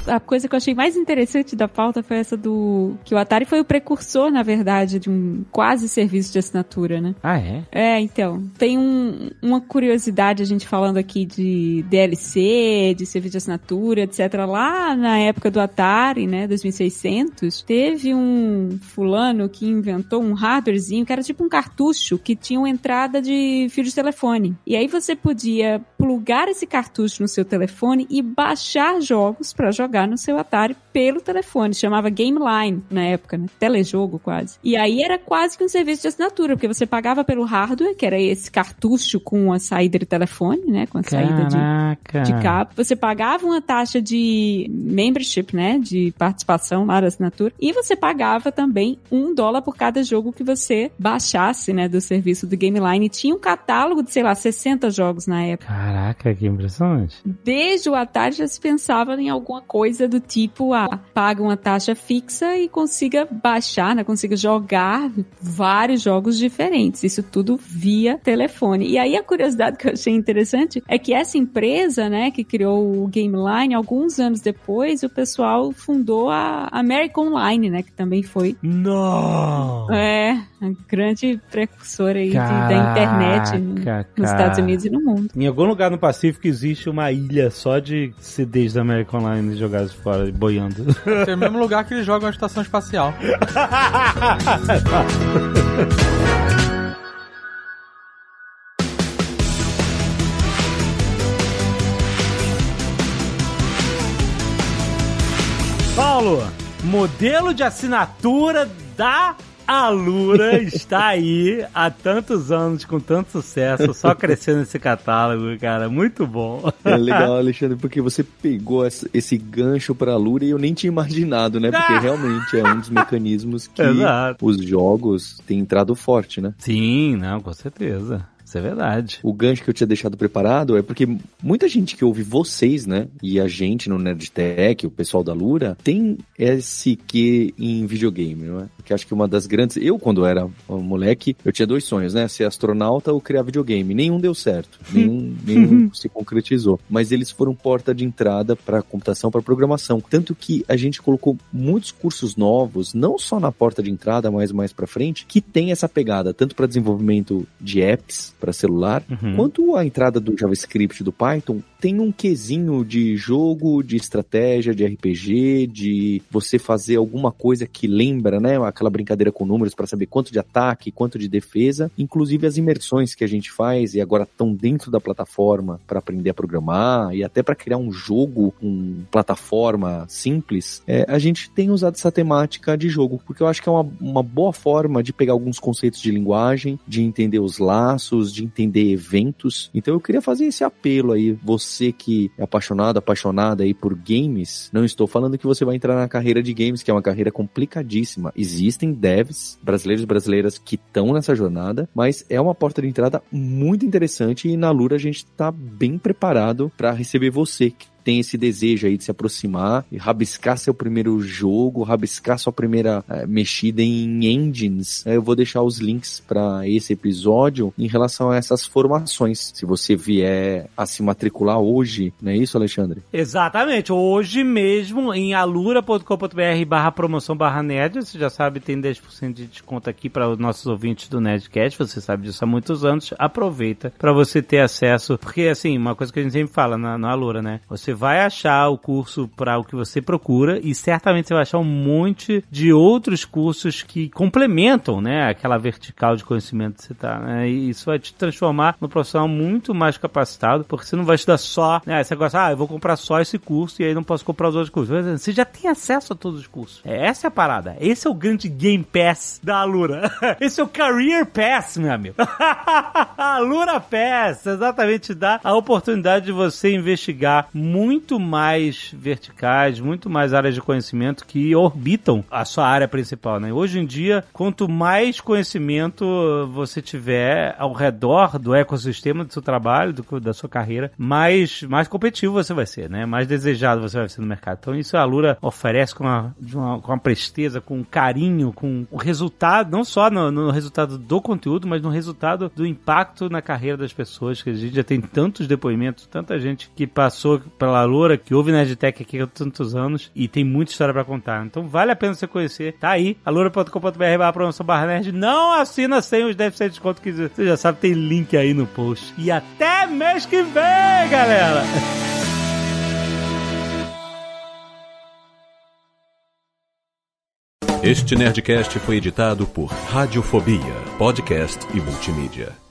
A coisa que eu achei mais interessante da pauta foi essa do. que o Atari foi o precursor, na verdade, de um quase serviço de assinatura, né? Ah, é? É, então. Tem um- uma curiosidade a gente falando aqui de DLC, de serviço de assinatura, etc. Lá na época do Atari, né, 2600, teve um fulano que inventou um hardwarezinho que era tipo um cartucho que tinha uma entrada de fio de telefone. E aí você podia plugar esse cartucho no seu telefone e baixar jogos pra jogar no seu Atari pelo telefone. Chamava Game Line na época, né? Telejogo quase. E aí era quase que um serviço de assinatura, porque você pagava pelo hardware, que era esse cartucho com a saída de telefone, né? Com a saída de, Caraca. de cabo. Você pagava uma taxa de membership, né? De participação lá da assinatura. E você pagava também um dólar por cada jogo que você baixasse, né? Do serviço do Game Line. E tinha um catálogo de, sei lá, 60 jogos na época. Caraca, que impressionante. Desde o Atari já se pensava em alguma coisa do tipo, ah, paga uma taxa fixa e consiga baixar, né? Consiga jogar vários jogos diferentes. Isso tudo via telefone. E aí a curiosidade que eu achei interessante é que essa empresa, né, que criou o Game Line, alguns anos depois, o pessoal fundou a American Online, né, que também foi Não! é, a grande precursora aí de- da Caraca, internet no- nos cara. Estados Unidos e no mundo. Em algum lugar no Pacífico existe uma ilha só de CDs da American Online jogados fora, boiando. Tem o mesmo lugar que eles jogam a estação espacial. Paulo, modelo de assinatura da Alura está aí há tantos anos com tanto sucesso, só crescendo esse catálogo, cara. Muito bom. É legal, Alexandre, porque você pegou esse gancho pra Lura e eu nem tinha imaginado, né? Porque realmente é um dos mecanismos que Exato. os jogos têm entrado forte, né? Sim, não, com certeza. Isso é verdade. O gancho que eu tinha deixado preparado é porque muita gente que ouve vocês, né? E a gente no Nerdtech, o pessoal da Lura, tem esse que em videogame, não é? Que acho que uma das grandes. Eu, quando era um moleque, eu tinha dois sonhos, né? Ser astronauta ou criar videogame. Nenhum deu certo. Nenhum, nenhum se concretizou. Mas eles foram porta de entrada para computação, para programação. Tanto que a gente colocou muitos cursos novos, não só na porta de entrada, mas mais para frente, que tem essa pegada, tanto para desenvolvimento de apps para celular, Uhum. Quanto a entrada do JavaScript e do Python, tem um quesinho de jogo, de estratégia, de RPG, de você fazer alguma coisa que lembra, né? Aquela brincadeira com números para saber quanto de ataque, quanto de defesa. Inclusive as imersões que a gente faz e agora estão dentro da plataforma para aprender a programar e até para criar um jogo, uma plataforma simples. é, a gente tem usado essa temática de jogo, porque eu acho que é uma, uma boa forma de pegar alguns conceitos de linguagem, de entender os laços, de entender eventos. Então eu queria fazer esse apelo aí. você que é apaixonado, apaixonada aí por games, não estou falando que você vai entrar na carreira de games, que é uma carreira complicadíssima. Existem devs brasileiros e brasileiras que estão nessa jornada, mas é uma porta de entrada muito interessante e na Lura a gente está bem preparado para receber você tem esse desejo aí de se aproximar e rabiscar seu primeiro jogo, rabiscar sua primeira é, mexida em engines, eu vou deixar os links para esse episódio em relação a essas formações. Se você vier a se matricular hoje, não é isso, Alexandre? Exatamente. Hoje mesmo em alura.com.br barra promoção barra nerd, você já sabe, tem 10% de desconto aqui para os nossos ouvintes do Nerdcast, você sabe disso há muitos anos. Aproveita para você ter acesso, porque assim, uma coisa que a gente sempre fala na, na Alura, né? Você vai achar o curso para o que você procura e certamente você vai achar um monte de outros cursos que complementam, né, aquela vertical de conhecimento que você tá, né? E isso vai te transformar num profissional muito mais capacitado, porque você não vai estudar só, né, você gosta, ah, eu vou comprar só esse curso e aí não posso comprar os outros cursos. Você já tem acesso a todos os cursos. É, essa é a parada. Esse é o grande Game Pass da Alura. Esse é o Career Pass, meu amigo. Alura Pass, exatamente dá a oportunidade de você investigar muito muito mais verticais, muito mais áreas de conhecimento que orbitam a sua área principal, né? Hoje em dia, quanto mais conhecimento você tiver ao redor do ecossistema do seu trabalho, do, da sua carreira, mais, mais competitivo você vai ser, né? Mais desejado você vai ser no mercado. Então isso a Lura oferece com uma, uma, com uma presteza, com um carinho, com o resultado, não só no, no resultado do conteúdo, mas no resultado do impacto na carreira das pessoas, que a gente já tem tantos depoimentos, tanta gente que passou pela a Loura, que ouve Nerdtech aqui há tantos anos e tem muita história para contar. Então vale a pena você conhecer. Tá aí, alura.com.br barra promoção barra nerd. Não assina sem os 10% de desconto que você já sabe, tem link aí no post. E até mês que vem, galera! Este Nerdcast foi editado por Radiofobia, podcast e multimídia.